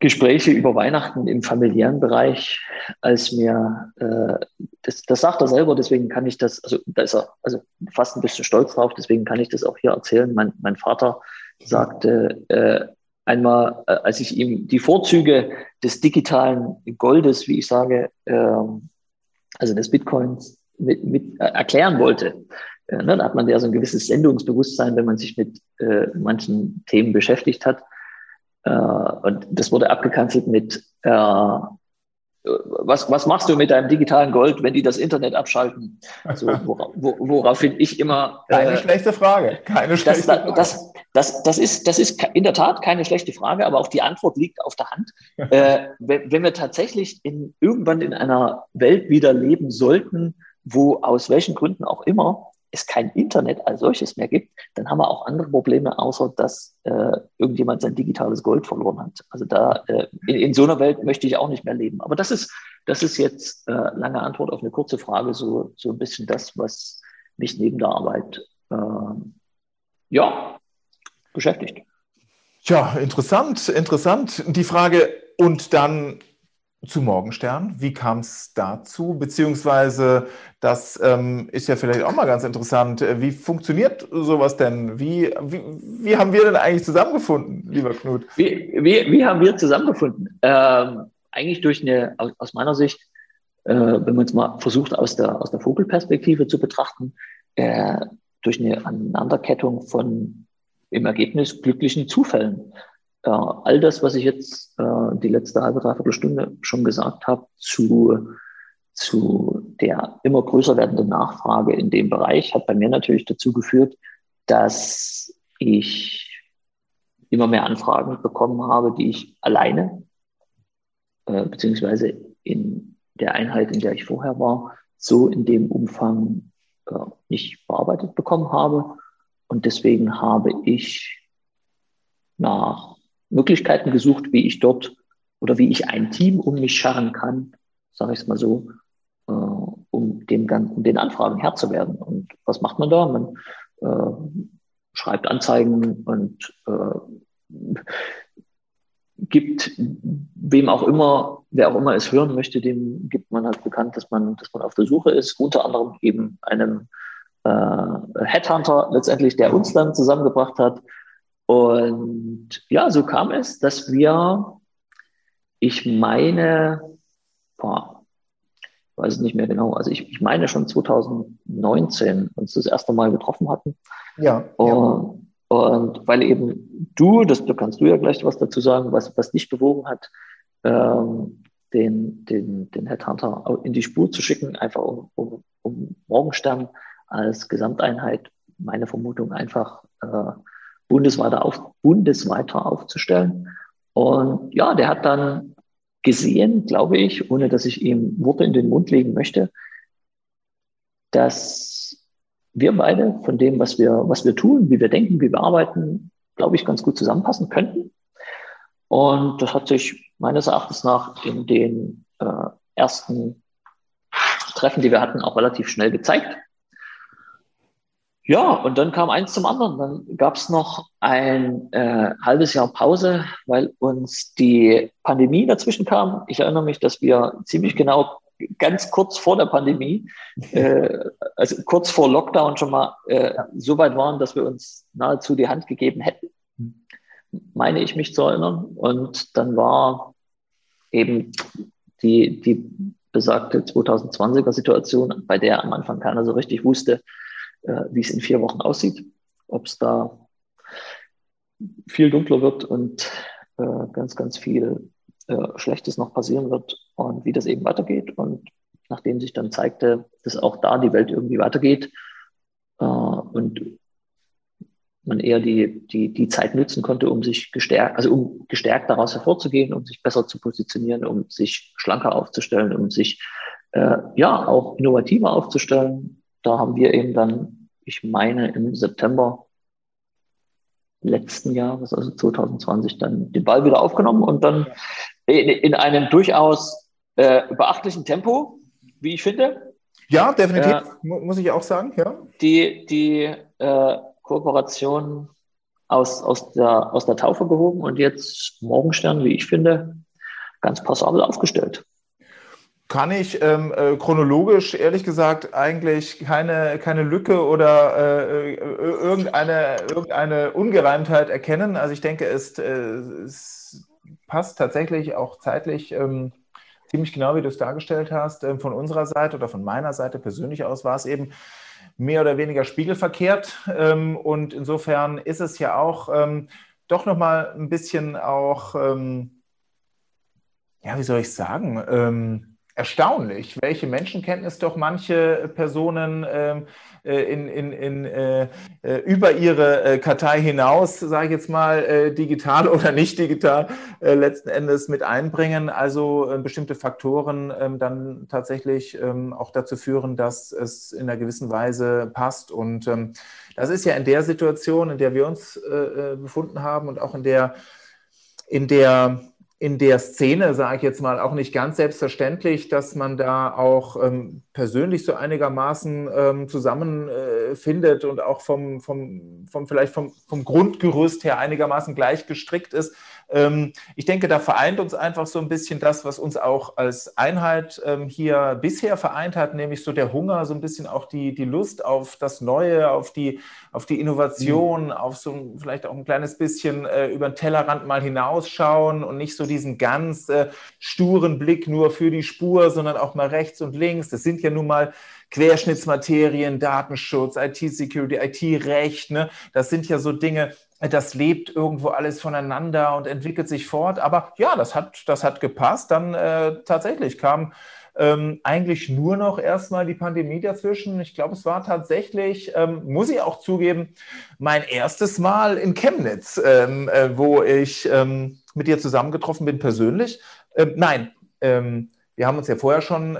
Gespräche über Weihnachten im familiären Bereich, als mir, äh, das, das sagt er selber, deswegen kann ich das, also da ist er also fast ein bisschen stolz drauf, deswegen kann ich das auch hier erzählen. Mein, mein Vater sagte äh, einmal, äh, als ich ihm die Vorzüge des digitalen Goldes, wie ich sage, äh, also des Bitcoins mit, mit äh, erklären wollte, äh, ne, da hat man ja so ein gewisses Sendungsbewusstsein, wenn man sich mit äh, manchen Themen beschäftigt hat. Äh, und das wurde abgekanzelt mit, äh, was, was machst du mit deinem digitalen Gold, wenn die das Internet abschalten? So, wora, wo, woraufhin ich immer. Keine äh, schlechte Frage. Keine schlechte das, Frage. Das, das, das, ist, das ist in der Tat keine schlechte Frage, aber auch die Antwort liegt auf der Hand. äh, wenn, wenn wir tatsächlich in, irgendwann in einer Welt wieder leben sollten, wo aus welchen Gründen auch immer es kein Internet als solches mehr gibt, dann haben wir auch andere Probleme, außer dass äh, irgendjemand sein digitales Gold verloren hat. Also da äh, in, in, so einer Welt möchte ich auch nicht mehr leben. Aber das ist, das ist jetzt äh, lange Antwort auf eine kurze Frage, so, so ein bisschen das, was mich neben der Arbeit äh, ja, beschäftigt. Tja, interessant, interessant. Die Frage, und dann zu Morgenstern. Wie kam es dazu? Beziehungsweise, das ähm, ist ja vielleicht auch mal ganz interessant. Äh, wie funktioniert sowas denn? Wie, wie, wie haben wir denn eigentlich zusammengefunden, lieber Knut? Wie, wie, wie haben wir zusammengefunden? Ähm, eigentlich durch eine, aus, meiner Sicht, äh, wenn man es mal versucht, aus der, aus der Vogelperspektive zu betrachten, äh, durch eine Aneinanderkettung von im Ergebnis glücklichen Zufällen äh, all das, was ich jetzt äh, die letzte halbe, dreiviertel Stunde schon gesagt habe, zu, zu der immer größer werdenden Nachfrage in dem Bereich, hat bei mir natürlich dazu geführt, dass ich immer mehr Anfragen bekommen habe, die ich alleine, äh, beziehungsweise in der Einheit, in der ich vorher war, so in dem Umfang äh, nicht bearbeitet bekommen habe. Und deswegen habe ich nach Möglichkeiten gesucht, wie ich dort oder wie ich ein Team um mich scharren kann, sage ich es mal so, äh, um, dem, um den Anfragen Herr zu werden. Und was macht man da? Man äh, schreibt Anzeigen und äh, gibt wem auch immer, wer auch immer es hören möchte, dem gibt man halt bekannt, dass man, dass man auf der Suche ist, unter anderem eben einem äh, Headhunter letztendlich, der uns dann zusammengebracht hat. Und ja, so kam es, dass wir, ich meine, boah, ich weiß es nicht mehr genau, also ich, ich meine schon 2019 uns das erste Mal getroffen hatten. Ja. Und, ja. und weil eben du, das, da kannst du ja gleich was dazu sagen, was, was dich bewogen hat, ähm, den, den, den Headhunter in die Spur zu schicken, einfach um, um, um Morgenstern als Gesamteinheit, meine Vermutung, einfach äh, bundesweiter, auf, bundesweiter aufzustellen. Und ja, der hat dann gesehen, glaube ich, ohne dass ich ihm Worte in den Mund legen möchte, dass wir beide von dem, was wir, was wir tun, wie wir denken, wie wir arbeiten, glaube ich, ganz gut zusammenpassen könnten. Und das hat sich meines Erachtens nach in den äh, ersten Treffen, die wir hatten, auch relativ schnell gezeigt. Ja, und dann kam eins zum anderen. Dann gab es noch ein äh, halbes Jahr Pause, weil uns die Pandemie dazwischen kam. Ich erinnere mich, dass wir ziemlich genau ganz kurz vor der Pandemie, äh, also kurz vor Lockdown schon mal äh, so weit waren, dass wir uns nahezu die Hand gegeben hätten, meine ich mich zu erinnern. Und dann war eben die, die besagte 2020er Situation, bei der am Anfang keiner so richtig wusste, wie es in vier Wochen aussieht, ob es da viel dunkler wird und äh, ganz, ganz viel äh, Schlechtes noch passieren wird und wie das eben weitergeht. Und nachdem sich dann zeigte, dass auch da die Welt irgendwie weitergeht äh, und man eher die, die, die Zeit nutzen konnte, um sich gestärkt, also um gestärkt daraus hervorzugehen, um sich besser zu positionieren, um sich schlanker aufzustellen, um sich äh, ja auch innovativer aufzustellen, da haben wir eben dann, ich meine, im September letzten Jahres, also 2020, dann den Ball wieder aufgenommen und dann in, in einem durchaus äh, beachtlichen Tempo, wie ich finde. Ja, definitiv, äh, muss ich auch sagen, ja. Die, die äh, Kooperation aus, aus, der, aus der Taufe gehoben und jetzt Morgenstern, wie ich finde, ganz passabel aufgestellt kann ich ähm, äh, chronologisch ehrlich gesagt eigentlich keine, keine Lücke oder äh, äh, irgendeine, irgendeine Ungereimtheit erkennen. Also ich denke, es, äh, es passt tatsächlich auch zeitlich ähm, ziemlich genau, wie du es dargestellt hast. Ähm, von unserer Seite oder von meiner Seite persönlich aus war es eben mehr oder weniger spiegelverkehrt. Ähm, und insofern ist es ja auch ähm, doch nochmal ein bisschen auch, ähm, ja, wie soll ich sagen, ähm, erstaunlich, welche Menschenkenntnis doch manche Personen ähm, äh, in, in, in, äh, äh, über ihre äh, Kartei hinaus, sage ich jetzt mal, äh, digital oder nicht digital, äh, letzten Endes mit einbringen. Also bestimmte Faktoren ähm, dann tatsächlich ähm, auch dazu führen, dass es in einer gewissen Weise passt. Und ähm, das ist ja in der Situation, in der wir uns befunden haben und auch in der, in der in der Szene, sage ich jetzt mal, auch nicht ganz selbstverständlich, dass man da auch ähm, persönlich so einigermaßen ähm, zusammenfindet äh, und auch vom, vom, vom vielleicht vom, vom Grundgerüst her einigermaßen gleich gestrickt ist. Ähm, ich denke, da vereint uns einfach so ein bisschen das, was uns auch als Einheit ähm, hier bisher vereint hat, nämlich so der Hunger, so ein bisschen auch die, die Lust auf das Neue, auf die, auf die Innovation, mhm. auf so vielleicht auch ein kleines bisschen äh, über den Tellerrand mal hinausschauen und nicht so diesen ganz äh, sturen Blick nur für die Spur, sondern auch mal rechts und links. Das sind ja nun mal Querschnittsmaterien, Datenschutz, IT-Security, IT-Recht. Ne? Das sind ja so Dinge, das lebt irgendwo alles voneinander und entwickelt sich fort. Aber ja, das hat, das hat gepasst. Dann äh, tatsächlich kam ähm, eigentlich nur noch erstmal die Pandemie dazwischen. Ich glaube, es war tatsächlich, ähm, muss ich auch zugeben, mein erstes Mal in Chemnitz, ähm, äh, wo ich ähm, mit dir zusammengetroffen bin persönlich. Ähm, nein, ähm, wir haben uns ja vorher schon,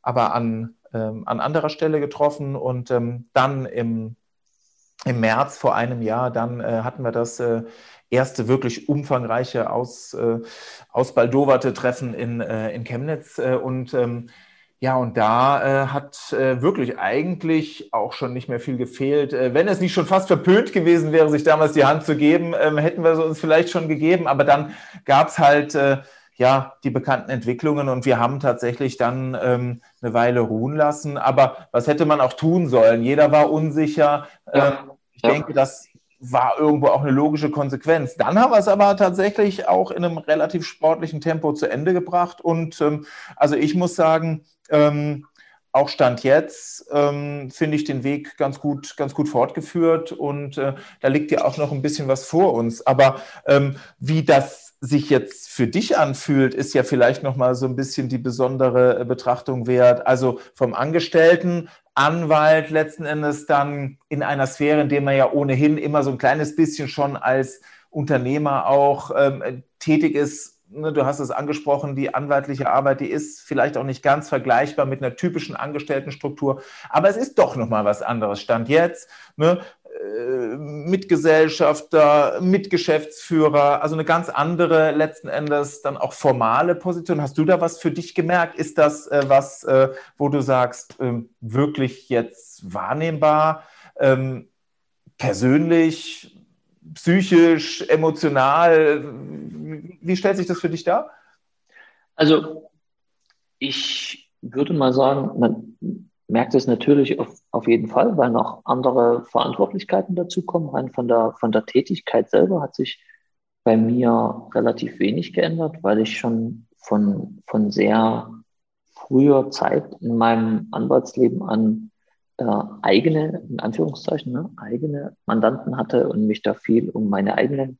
aber an, an anderer Stelle getroffen und dann im im März vor einem Jahr, dann äh, hatten wir das äh, erste wirklich umfangreiche, aus, äh, ausbaldowerte Treffen in, äh, in Chemnitz. Äh, und ähm, Ja, und da äh, hat äh, wirklich eigentlich auch schon nicht mehr viel gefehlt. Wenn es nicht schon fast verpönt gewesen wäre, sich damals die Hand zu geben, ähm, hätten wir sie uns vielleicht schon gegeben. Aber dann gab es halt ja die bekannten Entwicklungen und wir haben tatsächlich dann ähm, eine Weile ruhen lassen. Aber was hätte man auch tun sollen? Jeder war unsicher. Ja. Ähm, ich ja. denke, das war irgendwo auch eine logische Konsequenz. Dann haben wir es aber tatsächlich auch in einem relativ sportlichen Tempo zu Ende gebracht. Und ähm, also ich muss sagen, ähm, auch Stand jetzt ähm, finde ich den Weg ganz gut, ganz gut fortgeführt und äh, da liegt ja auch noch ein bisschen was vor uns. Aber ähm, wie das sich jetzt für dich anfühlt, ist ja vielleicht noch mal so ein bisschen die besondere äh, Betrachtung wert. Also vom Angestellten Anwalt letzten Endes dann in einer Sphäre, in der man ja ohnehin immer so ein kleines bisschen schon als Unternehmer auch ähm, tätig ist, ne, du hast es angesprochen, die anwaltliche Arbeit, die ist vielleicht auch nicht ganz vergleichbar mit einer typischen Angestelltenstruktur, aber es ist doch nochmal was anderes. Stand jetzt, ne, Mitgesellschafter, Mitgeschäftsführer, also eine ganz andere letzten Endes dann auch formale Position. Hast du da was für dich gemerkt? Ist das äh, was, äh, wo du sagst, ähm, wirklich jetzt wahrnehmbar? Ähm, persönlich, psychisch, emotional? Wie stellt sich das für dich dar? Also ich würde mal sagen, man merkt es natürlich auf, auf jeden Fall, weil noch andere Verantwortlichkeiten dazukommen. Rein von der, von der Tätigkeit selber hat sich bei mir relativ wenig geändert, weil ich schon von, von sehr früher Zeit in meinem Anwaltsleben an äh, eigene, in Anführungszeichen, ne, eigene Mandanten hatte und mich da viel um meine eigenen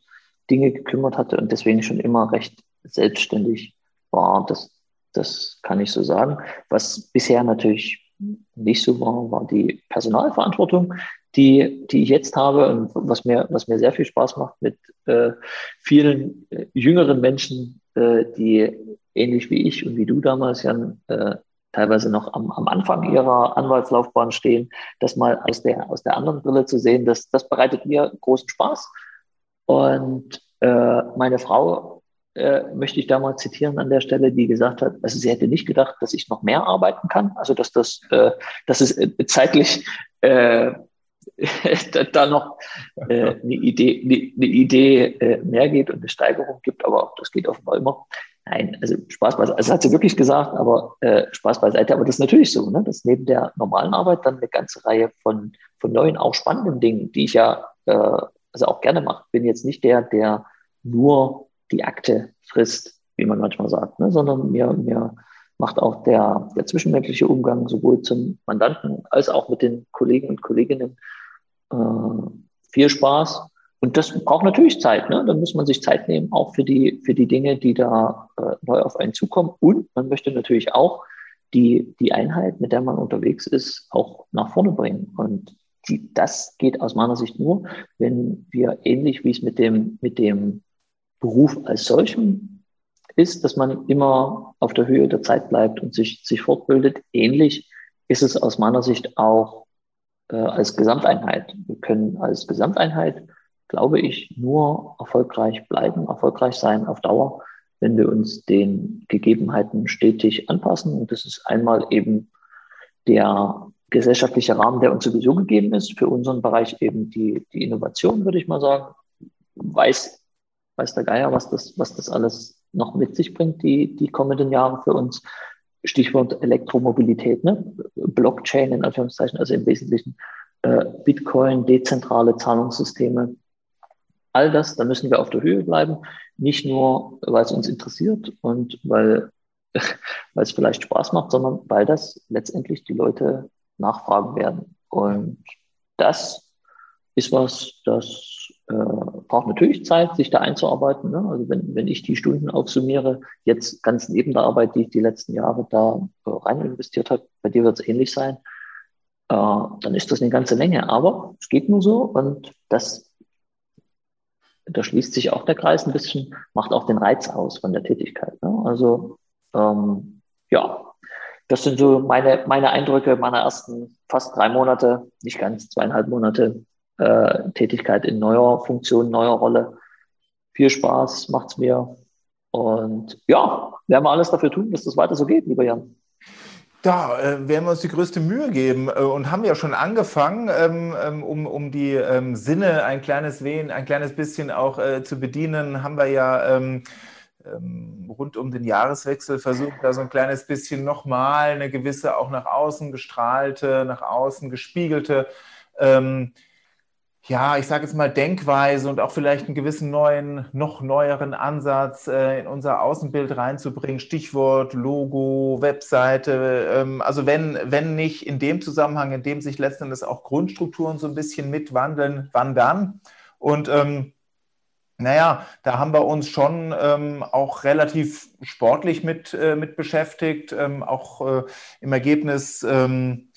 Dinge gekümmert hatte und deswegen schon immer recht selbstständig war. Das, das kann ich so sagen. Was bisher natürlich nicht so war, war die Personalverantwortung, die, die ich jetzt habe und was mir, was mir sehr viel Spaß macht mit äh, vielen äh, jüngeren Menschen, äh, die ähnlich wie ich und wie du damals, Jan, äh, teilweise noch am, am Anfang ihrer Anwaltslaufbahn stehen, das mal aus der, aus der anderen Brille zu sehen, das, das bereitet mir großen Spaß. Und äh, meine Frau äh, möchte ich da mal zitieren an der Stelle, die gesagt hat, also sie hätte nicht gedacht, dass ich noch mehr arbeiten kann, also dass das, äh, dass es äh, zeitlich äh, da noch äh, eine Idee, eine, eine Idee äh, mehr geht und eine Steigerung gibt, aber auch das geht offenbar immer. Nein, also Spaß beiseite, also hat sie wirklich gesagt, aber äh, Spaß beiseite, aber das ist natürlich so, ne? dass neben der normalen Arbeit dann eine ganze Reihe von, von neuen, auch spannenden Dingen, die ich ja äh, also auch gerne mache. Bin jetzt nicht der, der nur die Akte frisst, wie man manchmal sagt, ne? sondern mir, mir macht auch der, der zwischenmenschliche Umgang sowohl zum Mandanten als auch mit den Kollegen und Kolleginnen äh, viel Spaß. Und das braucht natürlich Zeit. Ne? Dann muss man sich Zeit nehmen, auch für die, für die Dinge, die da äh, neu auf einen zukommen. Und man möchte natürlich auch die, die Einheit, mit der man unterwegs ist, auch nach vorne bringen. Und die, das geht aus meiner Sicht nur, wenn wir ähnlich wie es mit dem, mit dem Beruf als solchem ist, dass man immer auf der Höhe der Zeit bleibt und sich, sich fortbildet. Ähnlich ist es aus meiner Sicht auch äh, als Gesamteinheit. Wir können als Gesamteinheit, glaube ich, nur erfolgreich bleiben, erfolgreich sein auf Dauer, wenn wir uns den Gegebenheiten stetig anpassen. Und das ist einmal eben der gesellschaftliche Rahmen, der uns sowieso gegeben ist. Für unseren Bereich eben die, die Innovation, würde ich mal sagen. Weiß, weiß der Geier, was das, was das alles noch mit sich bringt, die, die kommenden Jahre für uns. Stichwort Elektromobilität, ne? Blockchain in Anführungszeichen, also im Wesentlichen äh, Bitcoin, dezentrale Zahlungssysteme. All das, da müssen wir auf der Höhe bleiben. Nicht nur, weil es uns interessiert und weil, weil es vielleicht Spaß macht, sondern weil das letztendlich die Leute nachfragen werden. Und das ist was, das äh, braucht natürlich Zeit, sich da einzuarbeiten. Ne? Also wenn, wenn ich die Stunden aufsummiere, jetzt ganz neben der Arbeit, die ich die letzten Jahre da äh, rein investiert habe, bei dir wird es ähnlich sein, äh, dann ist das eine ganze Menge. Aber es geht nur so und das, da schließt sich auch der Kreis ein bisschen, macht auch den Reiz aus von der Tätigkeit. Ne? Also ähm, ja, das sind so meine, meine Eindrücke meiner ersten fast drei Monate, nicht ganz zweieinhalb Monate äh, Tätigkeit in neuer Funktion, neuer Rolle. Viel Spaß macht's mir. Und ja, werden wir alles dafür tun, dass das weiter so geht, lieber Jan. Da äh, werden wir uns die größte Mühe geben äh, und haben ja schon angefangen, ähm, ähm, um, um die ähm, Sinne ein kleines Wehen, ein kleines bisschen auch äh, zu bedienen, haben wir ja ähm, ähm, rund um den Jahreswechsel versucht, da so ein kleines bisschen nochmal eine gewisse auch nach außen gestrahlte, nach außen gespiegelte ähm, ja, ich sage jetzt mal Denkweise und auch vielleicht einen gewissen neuen, noch neueren Ansatz äh, in unser Außenbild reinzubringen. Stichwort Logo, Webseite. Ähm, also wenn, wenn nicht in dem Zusammenhang, in dem sich letzten Endes auch Grundstrukturen so ein bisschen mitwandeln, wann dann? Und ähm, naja, da haben wir uns schon ähm, auch relativ sportlich mit, äh, mit beschäftigt, ähm, auch äh, im Ergebnis ähm,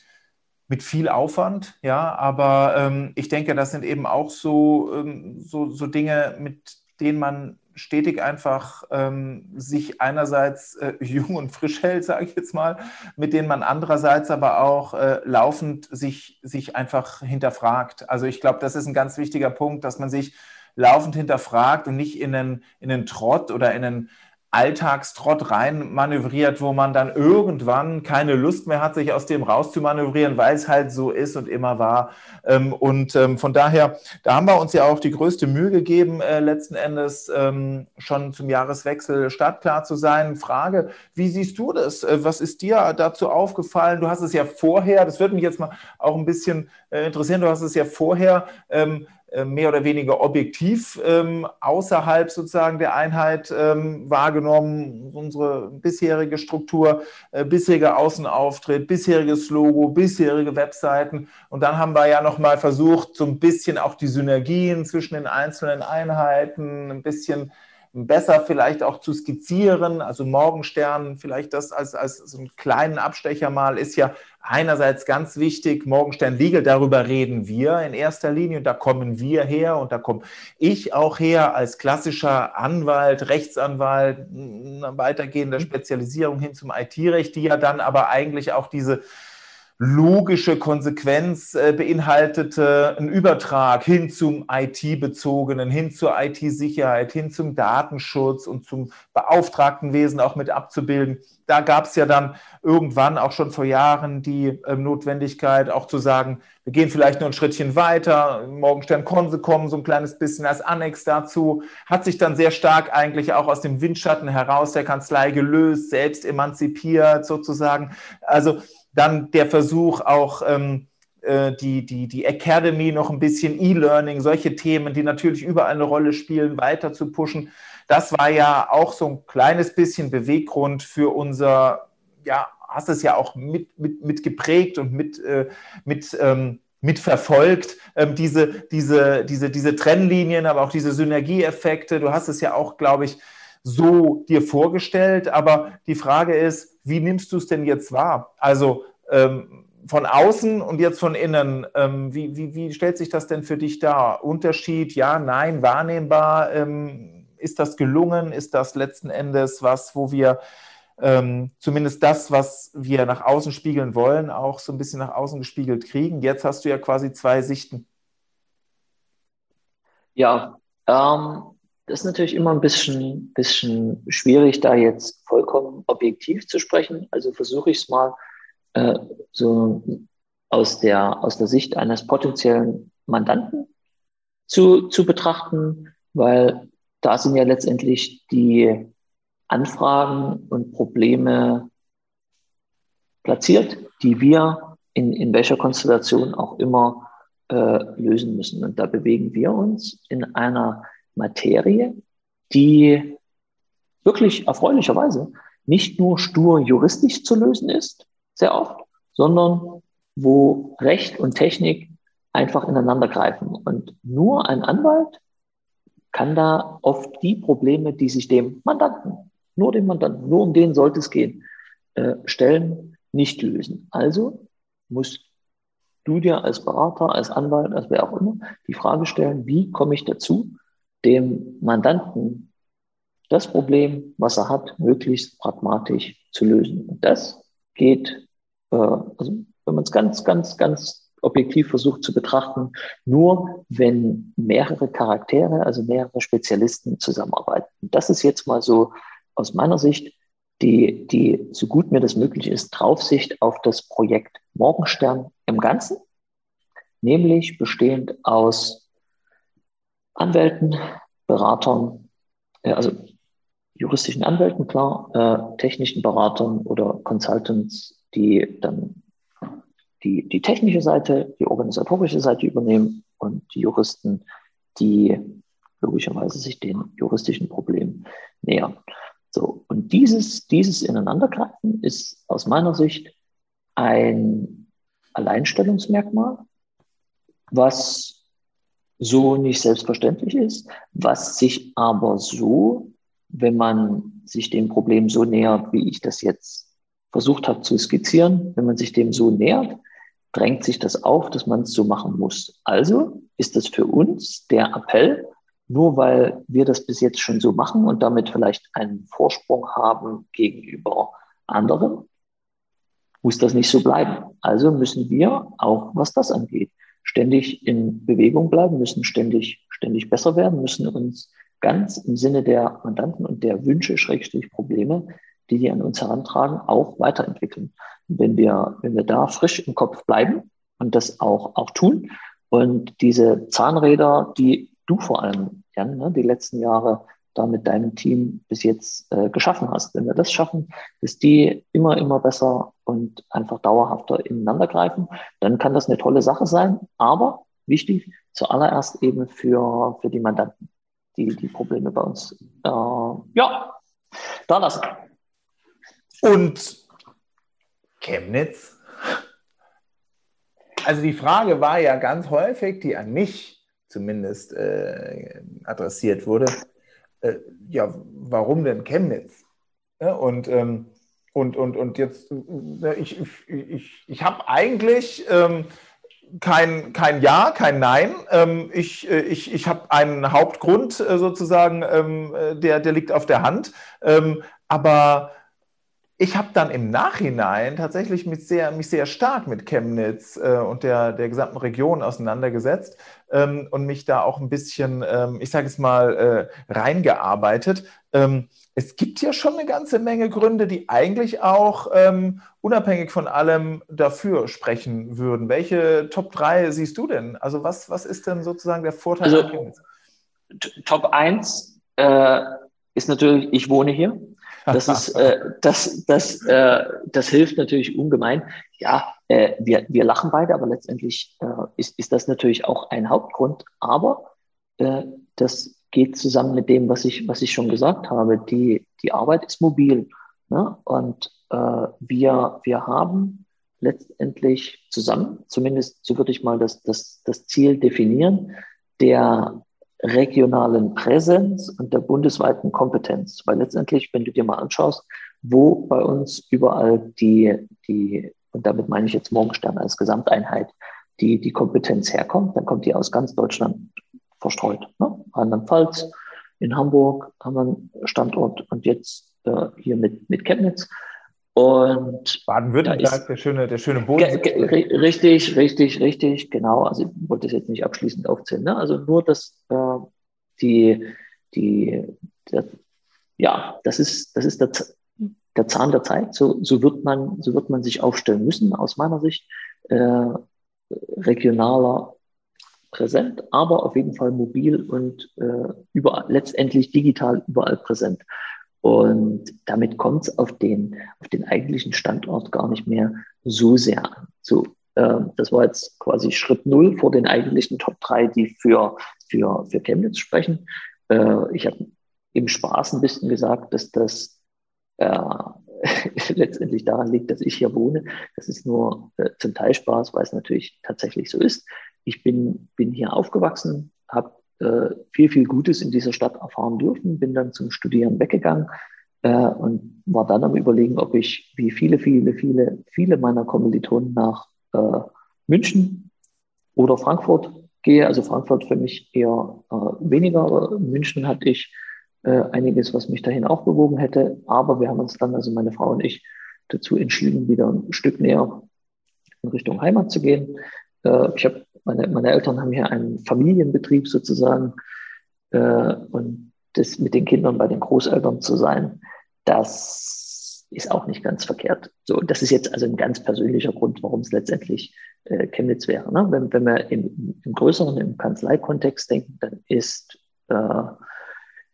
mit viel Aufwand, ja, aber ähm, ich denke, das sind eben auch so, ähm, so, so Dinge, mit denen man stetig einfach ähm, sich einerseits äh, jung und frisch hält, sage ich jetzt mal, mit denen man andererseits aber auch äh, laufend sich, sich einfach hinterfragt. Also ich glaube, das ist ein ganz wichtiger Punkt, dass man sich laufend hinterfragt und nicht in einen, in einen Trott oder in einen Alltagstrott rein manövriert, wo man dann irgendwann keine Lust mehr hat, sich aus dem rauszumanövrieren, weil es halt so ist und immer war. Ähm, und ähm, von daher, da haben wir uns ja auch die größte Mühe gegeben, äh, letzten Endes ähm, schon zum Jahreswechsel startklar zu sein. Frage, wie siehst du das? Äh, was ist dir dazu aufgefallen? Du hast es ja vorher, das würde mich jetzt mal auch ein bisschen äh, interessieren, du hast es ja vorher mehr oder weniger objektiv ähm, außerhalb sozusagen der Einheit ähm, wahrgenommen. Unsere bisherige Struktur, äh, bisheriger Außenauftritt, bisheriges Logo, bisherige Webseiten. Und dann haben wir ja nochmal versucht, so ein bisschen auch die Synergien zwischen den einzelnen Einheiten ein bisschen besser vielleicht auch zu skizzieren. Also Morgenstern, vielleicht das als, als so einen kleinen Abstecher mal, ist ja einerseits ganz wichtig, Morgenstern Legal, darüber reden wir in erster Linie und da kommen wir her und da komme ich auch her als klassischer Anwalt, Rechtsanwalt, weitergehender Spezialisierung hin zum IT-Recht, die ja dann aber eigentlich auch diese logische Konsequenz äh, beinhaltete einen Übertrag hin zum IT-bezogenen, hin zur IT-Sicherheit, hin zum Datenschutz und zum Beauftragtenwesen auch mit abzubilden. Da gab es ja dann irgendwann auch schon vor Jahren die äh, Notwendigkeit, auch zu sagen, wir gehen vielleicht noch ein Schrittchen weiter, Morgenstern kommen so ein kleines bisschen als Annex dazu, hat sich dann sehr stark eigentlich auch aus dem Windschatten heraus der Kanzlei gelöst, selbst emanzipiert sozusagen. Also dann der Versuch auch ähm, äh, die, die, die Academy noch ein bisschen E-Learning, solche Themen, die natürlich überall eine Rolle spielen, weiter zu pushen. Das war ja auch so ein kleines bisschen Beweggrund für unser, ja, hast es ja auch mit, mit, mit geprägt und mit, äh, mit, ähm, mitverfolgt, ähm, diese, diese, diese, diese Trennlinien, aber auch diese Synergieeffekte. Du hast es ja auch, glaube ich, so dir vorgestellt. Aber die Frage ist, wie nimmst du es denn jetzt wahr? Also ähm, von außen und jetzt von innen, ähm, wie, wie, wie, stellt sich das denn für dich dar? Unterschied, ja, nein, wahrnehmbar? Ähm, ist das gelungen? Ist das letzten Endes was, wo wir ähm, zumindest das, was wir nach außen spiegeln wollen, auch so ein bisschen nach außen gespiegelt kriegen? Jetzt hast du ja quasi zwei Sichten. Ja, ähm, das ist natürlich immer ein bisschen, bisschen schwierig, da jetzt vollkommen objektiv zu sprechen. Also versuche ich es mal äh, so aus der, aus der Sicht eines potenziellen Mandanten zu, zu betrachten, weil da sind ja letztendlich die Anfragen und Probleme platziert, die wir in, in welcher Konstellation auch immer äh, lösen müssen. Und da bewegen wir uns in einer Materie, die wirklich erfreulicherweise nicht nur stur juristisch zu lösen ist, sehr oft, sondern wo Recht und Technik einfach ineinander greifen. Und nur ein Anwalt kann da oft die Probleme, die sich dem Mandanten, nur dem Mandanten, nur um den sollte es gehen, äh, stellen, nicht lösen. Also musst du dir als Berater, als Anwalt, als wer auch immer, die Frage stellen, wie komme ich dazu, dem Mandanten das Problem, was er hat, möglichst pragmatisch zu lösen. Und das geht, äh, also wenn man es ganz, ganz, ganz objektiv versucht zu betrachten, nur wenn mehrere Charaktere, also mehrere Spezialisten zusammenarbeiten. Das ist jetzt mal so aus meiner Sicht die, die, so gut mir das möglich ist, Draufsicht auf das Projekt Morgenstern im Ganzen, nämlich bestehend aus Anwälten, Beratern, also juristischen Anwälten, klar, äh, technischen Beratern oder Consultants, die dann die, die technische Seite, die organisatorische Seite übernehmen und die Juristen, die logischerweise sich den juristischen Problemen nähern. So, und dieses, dieses Ineinandergreifen ist aus meiner Sicht ein Alleinstellungsmerkmal, was so nicht selbstverständlich ist, was sich aber so, wenn man sich dem Problem so nähert, wie ich das jetzt versucht habe zu skizzieren, wenn man sich dem so nähert, drängt sich das auf, dass man es so machen muss. Also ist das für uns der Appell, nur weil wir das bis jetzt schon so machen und damit vielleicht einen Vorsprung haben gegenüber anderen, muss das nicht so bleiben. Also müssen wir auch, was das angeht, ständig in Bewegung bleiben, müssen ständig, ständig besser werden, müssen uns ganz im Sinne der Mandanten und der Wünsche, Schrägstrich Probleme, die die an uns herantragen, auch weiterentwickeln. Wenn wir, wenn wir da frisch im Kopf bleiben und das auch, auch tun und diese Zahnräder, die du vor allem, Jan, ne, die letzten Jahre da mit deinem Team bis jetzt äh, geschaffen hast. Wenn wir das schaffen, dass die immer, immer besser und einfach dauerhafter ineinander greifen, dann kann das eine tolle Sache sein. Aber wichtig, zuallererst eben für, für die Mandanten, die die Probleme bei uns, äh, ja, da lassen. Und Chemnitz? Also die Frage war ja ganz häufig, die an mich zumindest äh, adressiert wurde, äh, ja, warum denn Chemnitz? Ja, und, ähm, und, und, und jetzt, äh, ich, ich, ich, habe eigentlich ähm, kein, kein Ja, kein Nein. Ähm, ich äh, ich, ich habe einen Hauptgrund äh, sozusagen, ähm, äh, der, der liegt auf der Hand. Ähm, aber ich habe dann im Nachhinein tatsächlich mich sehr, mich sehr stark mit Chemnitz äh, und der, der gesamten Region auseinandergesetzt ähm, und mich da auch ein bisschen, ähm, ich sage es mal, äh, reingearbeitet. Ähm, es gibt ja schon eine ganze Menge Gründe, die eigentlich auch ähm, unabhängig von allem dafür sprechen würden. Welche Top 3 siehst du denn? Also was, was ist denn sozusagen der Vorteil also, Chemnitz? Top 1 äh, ist natürlich, ich wohne hier. Das ist, äh, das, das, äh, das hilft natürlich ungemein. Ja, äh, wir, wir lachen beide, aber letztendlich äh, ist, ist das natürlich auch ein Hauptgrund. Aber äh, das geht zusammen mit dem, was ich, was ich schon gesagt habe. Die, die Arbeit ist mobil. Ne? Und äh, wir, wir haben letztendlich zusammen, zumindest so würde ich mal das, das, das Ziel definieren, der regionalen Präsenz und der bundesweiten Kompetenz. Weil letztendlich, wenn du dir mal anschaust, wo bei uns überall die, die und damit meine ich jetzt Morgenstern als Gesamteinheit, die, die Kompetenz herkommt, dann kommt die aus ganz Deutschland verstreut. Ne? Rheinland-Pfalz, in Hamburg haben wir einen Standort und jetzt äh, hier mit, mit Chemnitz. Und Baden-Württemberg, der schöne, der schöne Boden. Richtig, richtig, richtig, genau. Also ich wollte das jetzt nicht abschließend aufzählen. Ne? Also nur, dass äh, die, die, der, ja, das ist, das ist der, der Zahn der Zeit. So, so wird man, so wird man sich aufstellen müssen, aus meiner Sicht. Äh, regionaler präsent, aber auf jeden Fall mobil und äh, überall, letztendlich digital überall präsent. Und damit kommt es auf den, auf den eigentlichen Standort gar nicht mehr so sehr an. So, äh, das war jetzt quasi Schritt null vor den eigentlichen Top 3, die für, für, für Chemnitz sprechen. Äh, ich habe im Spaß ein bisschen gesagt, dass das äh, letztendlich daran liegt, dass ich hier wohne. Das ist nur äh, zum Teil Spaß, weil es natürlich tatsächlich so ist. Ich bin, bin hier aufgewachsen, habe äh, viel, viel Gutes in dieser Stadt erfahren dürfen, bin dann zum Studieren weggegangen äh, und war dann am Überlegen, ob ich wie viele, viele, viele, viele meiner Kommilitonen nach äh, München oder Frankfurt gehe. Also Frankfurt für mich eher äh, weniger, aber München hatte ich äh, einiges, was mich dahin auch bewogen hätte. Aber wir haben uns dann, also meine Frau und ich, dazu entschieden, wieder ein Stück näher in Richtung Heimat zu gehen. Äh, ich habe meine, meine Eltern haben hier einen Familienbetrieb sozusagen äh, und das mit den Kindern bei den Großeltern zu sein, das ist auch nicht ganz verkehrt. So, das ist jetzt also ein ganz persönlicher Grund, warum es letztendlich äh, Chemnitz wäre. Ne? Wenn, wenn wir im, im größeren, im Kanzleikontext denken, dann ist äh,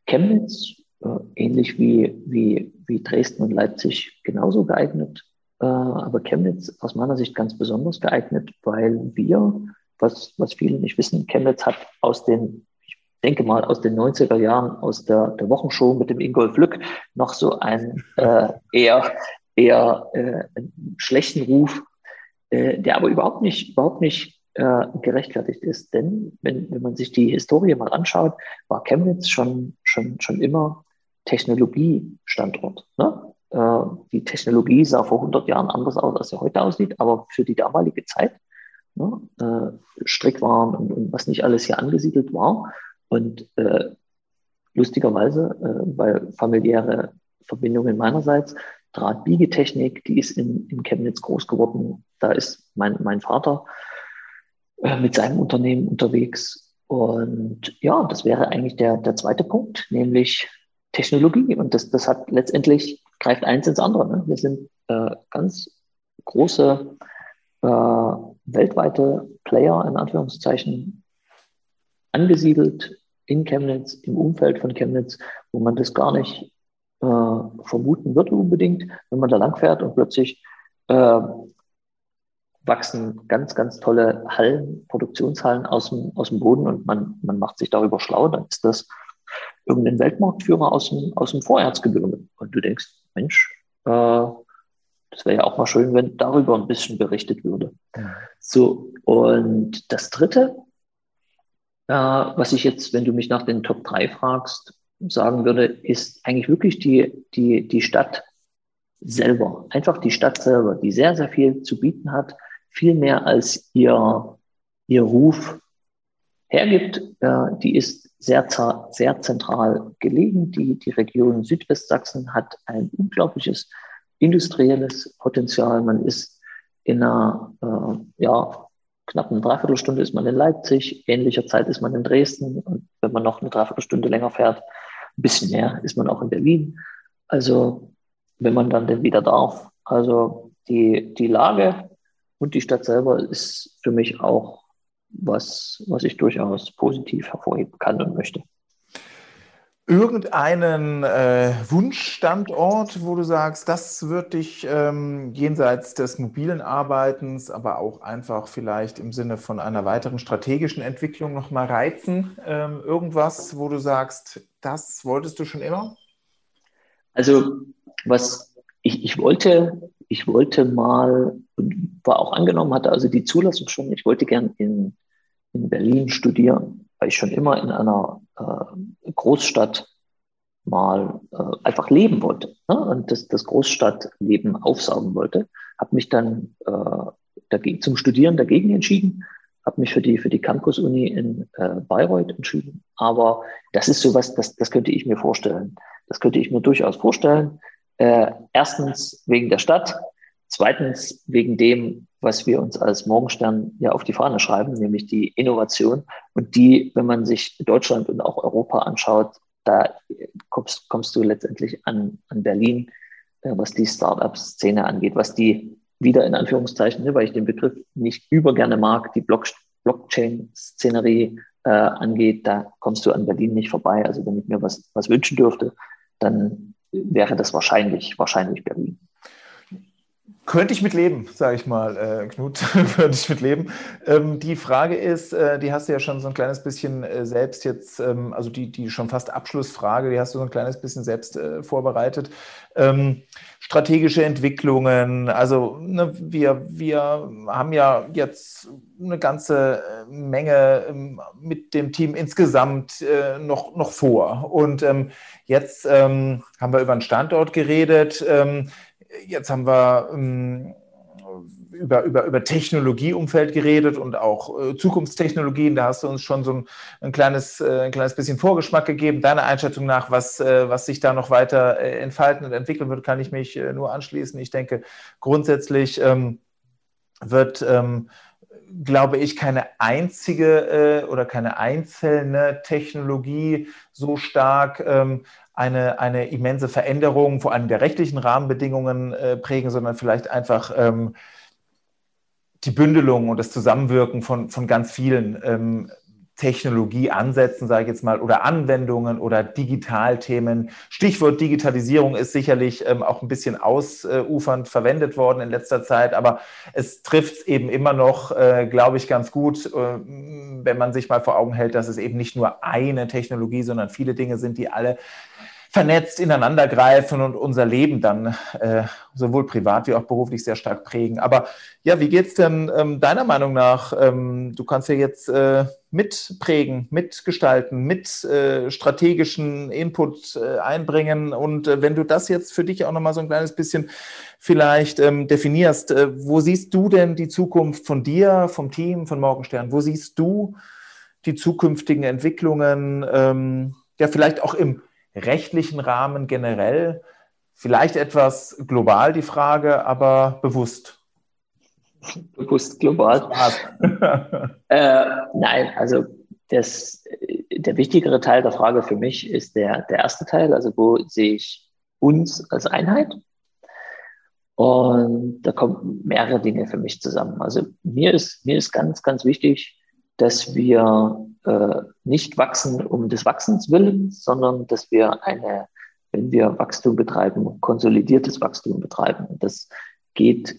Chemnitz äh, ähnlich wie, wie, wie Dresden und Leipzig genauso geeignet, äh, aber Chemnitz aus meiner Sicht ganz besonders geeignet, weil wir, was, was viele nicht wissen, Chemnitz hat aus den denke mal, aus den 90er Jahren, aus der, der Wochenshow mit dem Ingolf Lück, noch so einen äh, eher, eher äh, schlechten Ruf, äh, der aber überhaupt nicht, überhaupt nicht äh, gerechtfertigt ist. Denn wenn, wenn man sich die Historie mal anschaut, war Chemnitz schon, schon, schon immer Technologiestandort. Ne? Äh, die Technologie sah vor 100 Jahren anders aus, als sie heute aussieht, aber für die damalige Zeit ne, äh, Strickwaren und, und was nicht alles hier angesiedelt war, und äh, lustigerweise, äh, weil familiäre Verbindungen meinerseits, Drahtbiegetechnik, die ist in, in Chemnitz groß geworden. Da ist mein, mein Vater äh, mit seinem Unternehmen unterwegs. Und ja, das wäre eigentlich der, der zweite Punkt, nämlich Technologie. Und das, das hat letztendlich, greift eins ins andere. Ne? Wir sind äh, ganz große äh, weltweite Player, in Anführungszeichen, angesiedelt in Chemnitz, im Umfeld von Chemnitz, wo man das gar nicht äh, vermuten würde unbedingt, wenn man da langfährt und plötzlich äh, wachsen ganz, ganz tolle Hallen, Produktionshallen aus dem, aus dem Boden und man, man macht sich darüber schlau, dann ist das irgendein Weltmarktführer aus dem, aus dem Vorherzgebirge. Und du denkst, Mensch, äh, das wäre ja auch mal schön, wenn darüber ein bisschen berichtet würde. So, und das Dritte, äh, was ich jetzt, wenn du mich nach den Top 3 fragst, sagen würde, ist eigentlich wirklich die, die, die Stadt selber. Einfach die Stadt selber, die sehr, sehr viel zu bieten hat, viel mehr als ihr, ihr Ruf hergibt. Äh, die ist sehr, sehr zentral gelegen. Die, die Region Südwestsachsen hat ein unglaubliches industrielles Potenzial. Man ist in einer äh, ja, knapp eine Dreiviertelstunde ist man in Leipzig, ähnlicher Zeit ist man in Dresden und wenn man noch eine Dreiviertelstunde länger fährt, ein bisschen mehr, ist man auch in Berlin. Also wenn man dann denn wieder darf. Also die, die Lage und die Stadt selber ist für mich auch was, was ich durchaus positiv hervorheben kann und möchte irgendeinen äh, Wunschstandort, wo du sagst, das wird dich ähm, jenseits des mobilen Arbeitens, aber auch einfach vielleicht im Sinne von einer weiteren strategischen Entwicklung nochmal reizen? Ähm, irgendwas, wo du sagst, das wolltest du schon immer? Also, was ich, ich wollte, ich wollte mal war auch angenommen, hatte also die Zulassung schon, ich wollte gern in, in Berlin studieren, weil ich schon immer in einer äh, Großstadt mal äh, einfach leben wollte ne? und das, das Großstadtleben aufsaugen wollte. Habe mich dann äh, dagegen, zum Studieren dagegen entschieden, habe mich für die, für die Campus-Uni in äh, Bayreuth entschieden. Aber das ist sowas, das, das könnte ich mir vorstellen. Das könnte ich mir durchaus vorstellen. Äh, erstens wegen der Stadt, zweitens wegen dem, was wir uns als Morgenstern ja auf die Fahne schreiben, nämlich die Innovation. Und die, wenn man sich Deutschland und auch Europa anschaut, da kommst, kommst du letztendlich an, an Berlin, äh, was die Startup-Szene angeht, was die wieder in Anführungszeichen, ne, weil ich den Begriff nicht übergerne mag, die Block, Blockchain-Szenerie äh, angeht, da kommst du an Berlin nicht vorbei. Also wenn ich mir was, was wünschen dürfte, dann wäre das wahrscheinlich, wahrscheinlich Berlin. Könnte ich mit leben, sage ich mal, äh, Knut, könnte ich mit leben. Ähm, die Frage ist, äh, die hast du ja schon so ein kleines bisschen äh, selbst jetzt, ähm, also die, die schon fast Abschlussfrage, die hast du so ein kleines bisschen selbst äh, vorbereitet. Ähm, strategische Entwicklungen, also ne, wir, wir haben ja jetzt eine ganze äh, Menge ähm, mit dem Team insgesamt äh, noch, noch vor. Und ähm, jetzt ähm, haben wir über einen Standort geredet Jetzt haben wir ähm, über, über, über Technologieumfeld geredet und auch äh, Zukunftstechnologien. Da hast du uns schon so ein, ein, kleines, äh, ein kleines bisschen Vorgeschmack gegeben. Deiner Einschätzung nach, was, äh, was sich da noch weiter äh, entfalten und entwickeln wird, kann ich mich äh, nur anschließen. Ich denke, grundsätzlich ähm, wird ähm, glaube ich, keine einzige äh, oder keine einzelne Technologie so stark ähm, eine, eine immense Veränderung, vor allem der rechtlichen Rahmenbedingungen äh, prägen, sondern vielleicht einfach ähm, die Bündelung und das Zusammenwirken von, von ganz vielen ähm, Technologieansätzen, sage ich jetzt mal, oder Anwendungen oder Digitalthemen. Stichwort Digitalisierung ist sicherlich ähm, auch ein bisschen ausufernd verwendet worden in letzter Zeit, aber es trifft eben immer noch, äh, glaube ich, ganz gut, äh, wenn man sich mal vor Augen hält, dass es eben nicht nur eine Technologie, sondern viele Dinge sind, die alle vernetzt ineinandergreifen und unser Leben dann äh, sowohl privat wie auch beruflich sehr stark prägen. Aber ja, wie geht es denn ähm, deiner Meinung nach? Ähm, du kannst ja jetzt äh, mitprägen, mitgestalten, mit äh, strategischen Input äh, einbringen. Und äh, wenn du das jetzt für dich auch nochmal so ein kleines bisschen vielleicht ähm, definierst, äh, wo siehst du denn die Zukunft von dir, vom Team, von Morgenstern? Wo siehst du die zukünftigen Entwicklungen? Ähm, ja, vielleicht auch im rechtlichen Rahmen generell? Vielleicht etwas global die Frage, aber bewusst. Bewusst global. äh, nein, also das, der wichtigere Teil der Frage für mich ist der, der erste Teil, also wo sehe ich uns als Einheit? Und da kommen mehrere Dinge für mich zusammen. Also mir ist, mir ist ganz, ganz wichtig, dass wir äh, nicht wachsen um des Wachsens willen, sondern dass wir eine, wenn wir Wachstum betreiben, konsolidiertes Wachstum betreiben. Und das geht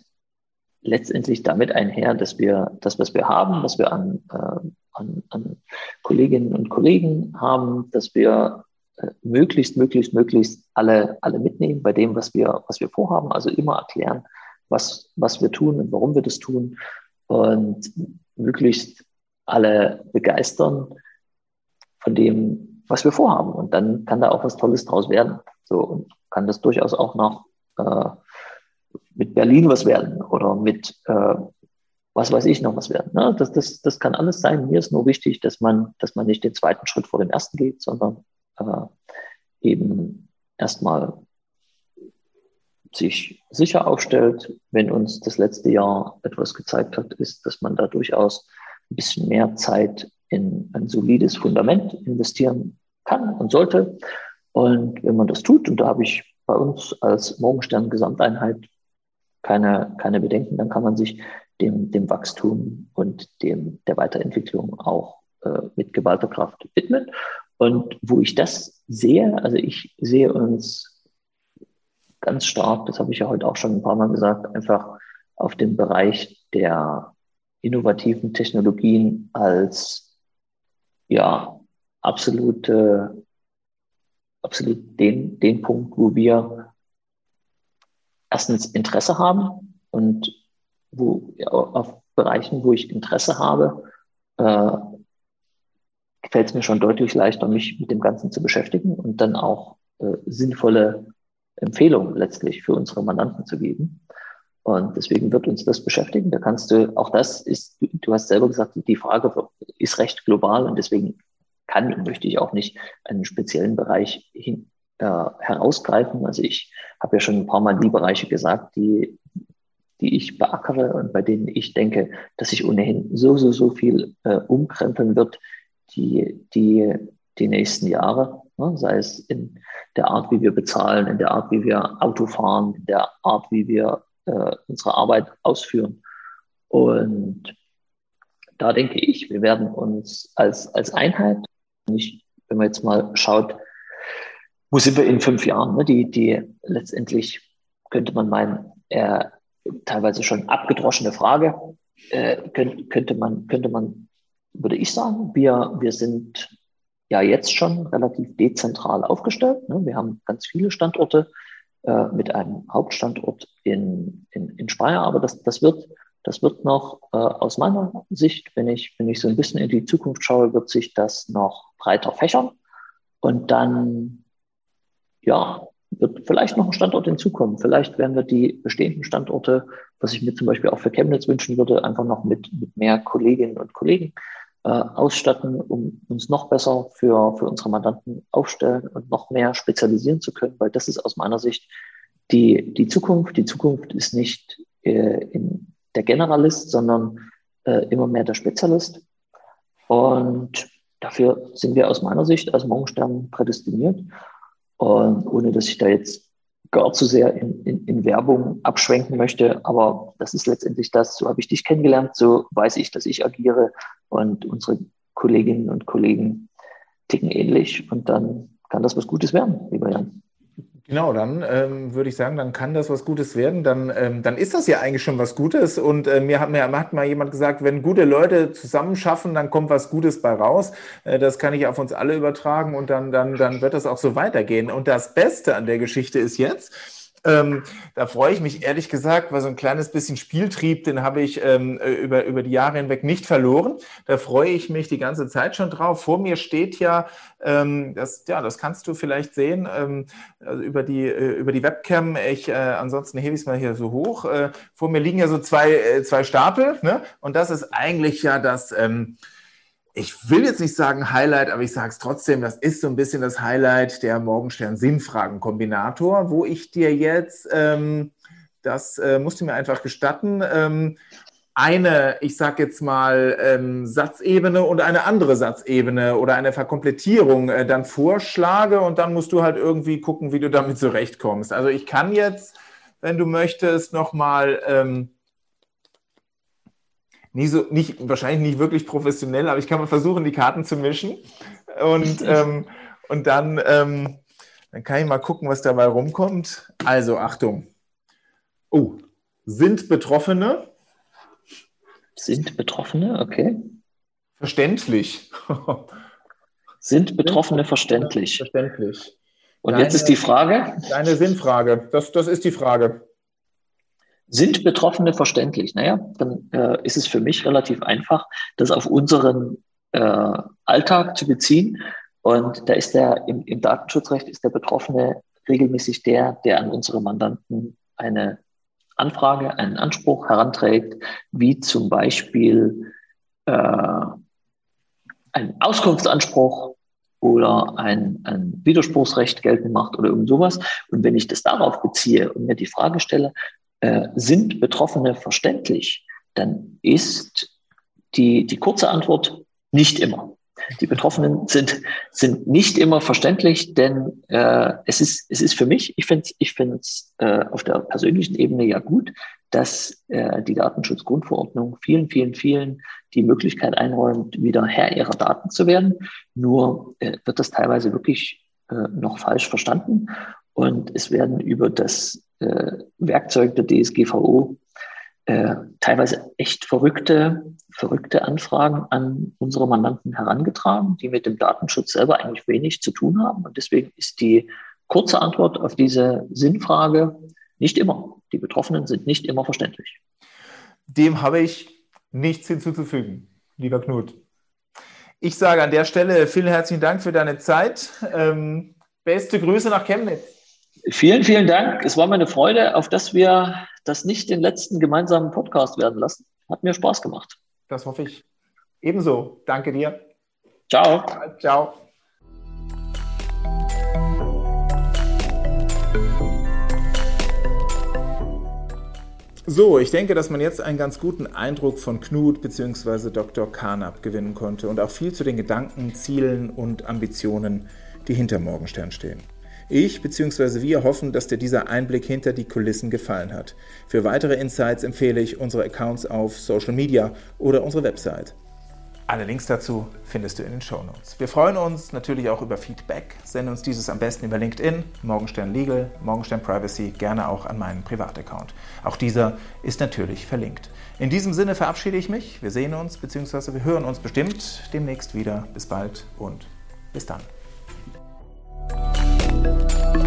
letztendlich damit einher, dass wir das, was wir haben, was wir an, äh, an, an Kolleginnen und Kollegen haben, dass wir äh, möglichst, möglichst, möglichst alle, alle mitnehmen bei dem, was wir, was wir vorhaben. Also immer erklären, was, was wir tun und warum wir das tun und möglichst alle begeistern von dem, was wir vorhaben. Und dann kann da auch was Tolles draus werden. So und kann das durchaus auch noch äh, mit Berlin was werden oder mit äh, was weiß ich noch was werden. Ne? Das, das, das kann alles sein. Mir ist nur wichtig, dass man, dass man nicht den zweiten Schritt vor dem ersten geht, sondern äh, eben erstmal sich sicher aufstellt. Wenn uns das letzte Jahr etwas gezeigt hat, ist, dass man da durchaus ein bisschen mehr Zeit in ein solides Fundament investieren kann und sollte. Und wenn man das tut, und da habe ich bei uns als Morgenstern Gesamteinheit keine, keine Bedenken, dann kann man sich dem, dem Wachstum und dem, der Weiterentwicklung auch äh, mit geballter Kraft widmen. Und wo ich das sehe, also ich sehe uns ganz stark, das habe ich ja heute auch schon ein paar Mal gesagt, einfach auf dem Bereich der innovativen Technologien als ja absolute, absolut den, den Punkt, wo wir erstens Interesse haben und wo ja, auf Bereichen, wo ich Interesse habe, äh, fällt es mir schon deutlich leichter, mich mit dem Ganzen zu beschäftigen und dann auch äh, sinnvolle Empfehlungen letztlich für unsere Mandanten zu geben. Und deswegen wird uns das beschäftigen. Da kannst du, auch das ist, du hast selber gesagt, die Frage ist recht global und deswegen kann und möchte ich auch nicht einen speziellen Bereich hin, äh, herausgreifen. Also ich habe ja schon ein paar Mal die Bereiche gesagt, die, die ich beackere und bei denen ich denke, dass sich ohnehin so, so, so viel äh, umkrempeln wird, die, die, die nächsten Jahre, ne? sei es in der Art, wie wir bezahlen, in der Art, wie wir Auto fahren, in der Art, wie wir äh, unsere Arbeit ausführen. Und da denke ich, wir werden uns als, als Einheit, nicht, wenn man jetzt mal schaut, wo sind wir in fünf Jahren, ne? die, die letztendlich könnte man meinen, äh, teilweise schon abgedroschene Frage, äh, könnte, könnte man, könnte man, würde ich sagen, wir, wir sind ja jetzt schon relativ dezentral aufgestellt. Ne? Wir haben ganz viele Standorte äh, mit einem Hauptstandort in, in, in Speyer. Aber das, das, wird, das wird noch äh, aus meiner Sicht, wenn ich, wenn ich so ein bisschen in die Zukunft schaue, wird sich das noch breiter fächern. Und dann, ja, wird vielleicht noch ein Standort hinzukommen. Vielleicht werden wir die bestehenden Standorte, was ich mir zum Beispiel auch für Chemnitz wünschen würde, einfach noch mit, mit mehr Kolleginnen und Kollegen äh, ausstatten, um uns noch besser für, für unsere Mandanten aufstellen und noch mehr spezialisieren zu können, weil das ist aus meiner Sicht die, die Zukunft. Die Zukunft ist nicht äh, der Generalist, sondern äh, immer mehr der Spezialist. Und dafür sind wir aus meiner Sicht als Morgenstern prädestiniert. Und ohne dass ich da jetzt gar zu sehr in, in, in, Werbung abschwenken möchte, aber das ist letztendlich das, so habe ich dich kennengelernt, so weiß ich, dass ich agiere. Und unsere Kolleginnen und Kollegen ticken ähnlich. Und dann kann das was Gutes werden, lieber Jan. Genau, dann ähm, würde ich sagen, dann kann das was Gutes werden. Dann, ähm, dann ist das ja eigentlich schon was Gutes. Und äh, mir, hat, mir hat mal jemand gesagt, wenn gute Leute zusammen schaffen, dann kommt was Gutes bei raus. Äh, das kann ich auf uns alle übertragen und dann, dann, dann wird das auch so weitergehen. Und das Beste an der Geschichte ist jetzt, ähm, da freue ich mich ehrlich gesagt, weil so ein kleines bisschen Spieltrieb, den habe ich ähm, äh, über, über die Jahre hinweg nicht verloren. Da freue ich mich die ganze Zeit schon drauf. Vor mir steht ja, ähm, das, ja, das kannst du vielleicht sehen, ähm, also über, die, äh, über die Webcam. Ich, äh, ansonsten hebe ich es mal hier so hoch. Äh, vor mir liegen ja so zwei, äh, zwei Stapel. Ne? Und das ist eigentlich ja das. Ich will jetzt nicht sagen Highlight, aber ich sage es trotzdem, das ist so ein bisschen das Highlight der Morgenstern-Sinnfragen-Kombinator, wo ich dir jetzt, ähm, das äh, musst du mir einfach gestatten, ähm, eine, ich sage jetzt mal, ähm, Satzebene und eine andere Satzebene oder eine Verkomplettierung äh, dann vorschlage und dann musst du halt irgendwie gucken, wie du damit zurechtkommst. Also ich kann jetzt, wenn du möchtest, nochmal... Ähm, nie so, nicht, wahrscheinlich nicht wirklich professionell, aber ich kann mal versuchen, die Karten zu mischen. Und, ähm, und dann, ähm, dann kann ich mal gucken, was dabei rumkommt. Also, Achtung. Oh, sind Betroffene? Sind Betroffene, okay. Verständlich. sind Betroffene verständlich? Verständlich. Und deine, jetzt ist die Frage? Deine Sinnfrage. Das, das ist die Frage. Sind Betroffene verständlich? Naja, dann äh, ist es für mich relativ einfach, das auf unseren äh, Alltag zu beziehen. Und da ist der im, im Datenschutzrecht ist der Betroffene regelmäßig der, der an unsere Mandanten eine Anfrage, einen Anspruch heranträgt, wie zum Beispiel äh, ein Auskunftsanspruch oder ein, ein Widerspruchsrecht geltend macht oder irgend sowas. Und wenn ich das darauf beziehe und mir die Frage stelle, äh, sind Betroffene verständlich, dann ist die, die kurze Antwort nicht immer. Die Betroffenen sind, sind nicht immer verständlich, denn äh, es, ist, es ist für mich, ich finde es ich find's, äh, auf der persönlichen Ebene ja gut, dass äh, die Datenschutzgrundverordnung vielen, vielen, vielen die Möglichkeit einräumt, wieder Herr ihrer Daten zu werden. Nur äh, wird das teilweise wirklich äh, noch falsch verstanden und es werden über das Werkzeug der DSGVO äh, teilweise echt verrückte, verrückte Anfragen an unsere Mandanten herangetragen, die mit dem Datenschutz selber eigentlich wenig zu tun haben. Und deswegen ist die kurze Antwort auf diese Sinnfrage nicht immer. Die Betroffenen sind nicht immer verständlich. Dem habe ich nichts hinzuzufügen, lieber Knut. Ich sage an der Stelle vielen herzlichen Dank für deine Zeit. Ähm, beste Grüße nach Chemnitz. Vielen, vielen Dank. Es war mir eine Freude, auf dass wir das nicht den letzten gemeinsamen Podcast werden lassen. Hat mir Spaß gemacht. Das hoffe ich. Ebenso. Danke dir. Ciao. Ciao. So, ich denke, dass man jetzt einen ganz guten Eindruck von Knut bzw. Dr. Karnap gewinnen konnte und auch viel zu den Gedanken, Zielen und Ambitionen, die hinter Morgenstern stehen. Ich bzw. wir hoffen, dass dir dieser Einblick hinter die Kulissen gefallen hat. Für weitere Insights empfehle ich unsere Accounts auf Social Media oder unsere Website. Alle Links dazu findest du in den Show Notes. Wir freuen uns natürlich auch über Feedback. Sende uns dieses am besten über LinkedIn, Morgenstern Legal, Morgenstern Privacy, gerne auch an meinen Privataccount. Auch dieser ist natürlich verlinkt. In diesem Sinne verabschiede ich mich. Wir sehen uns bzw. wir hören uns bestimmt demnächst wieder. Bis bald und bis dann. Thank you.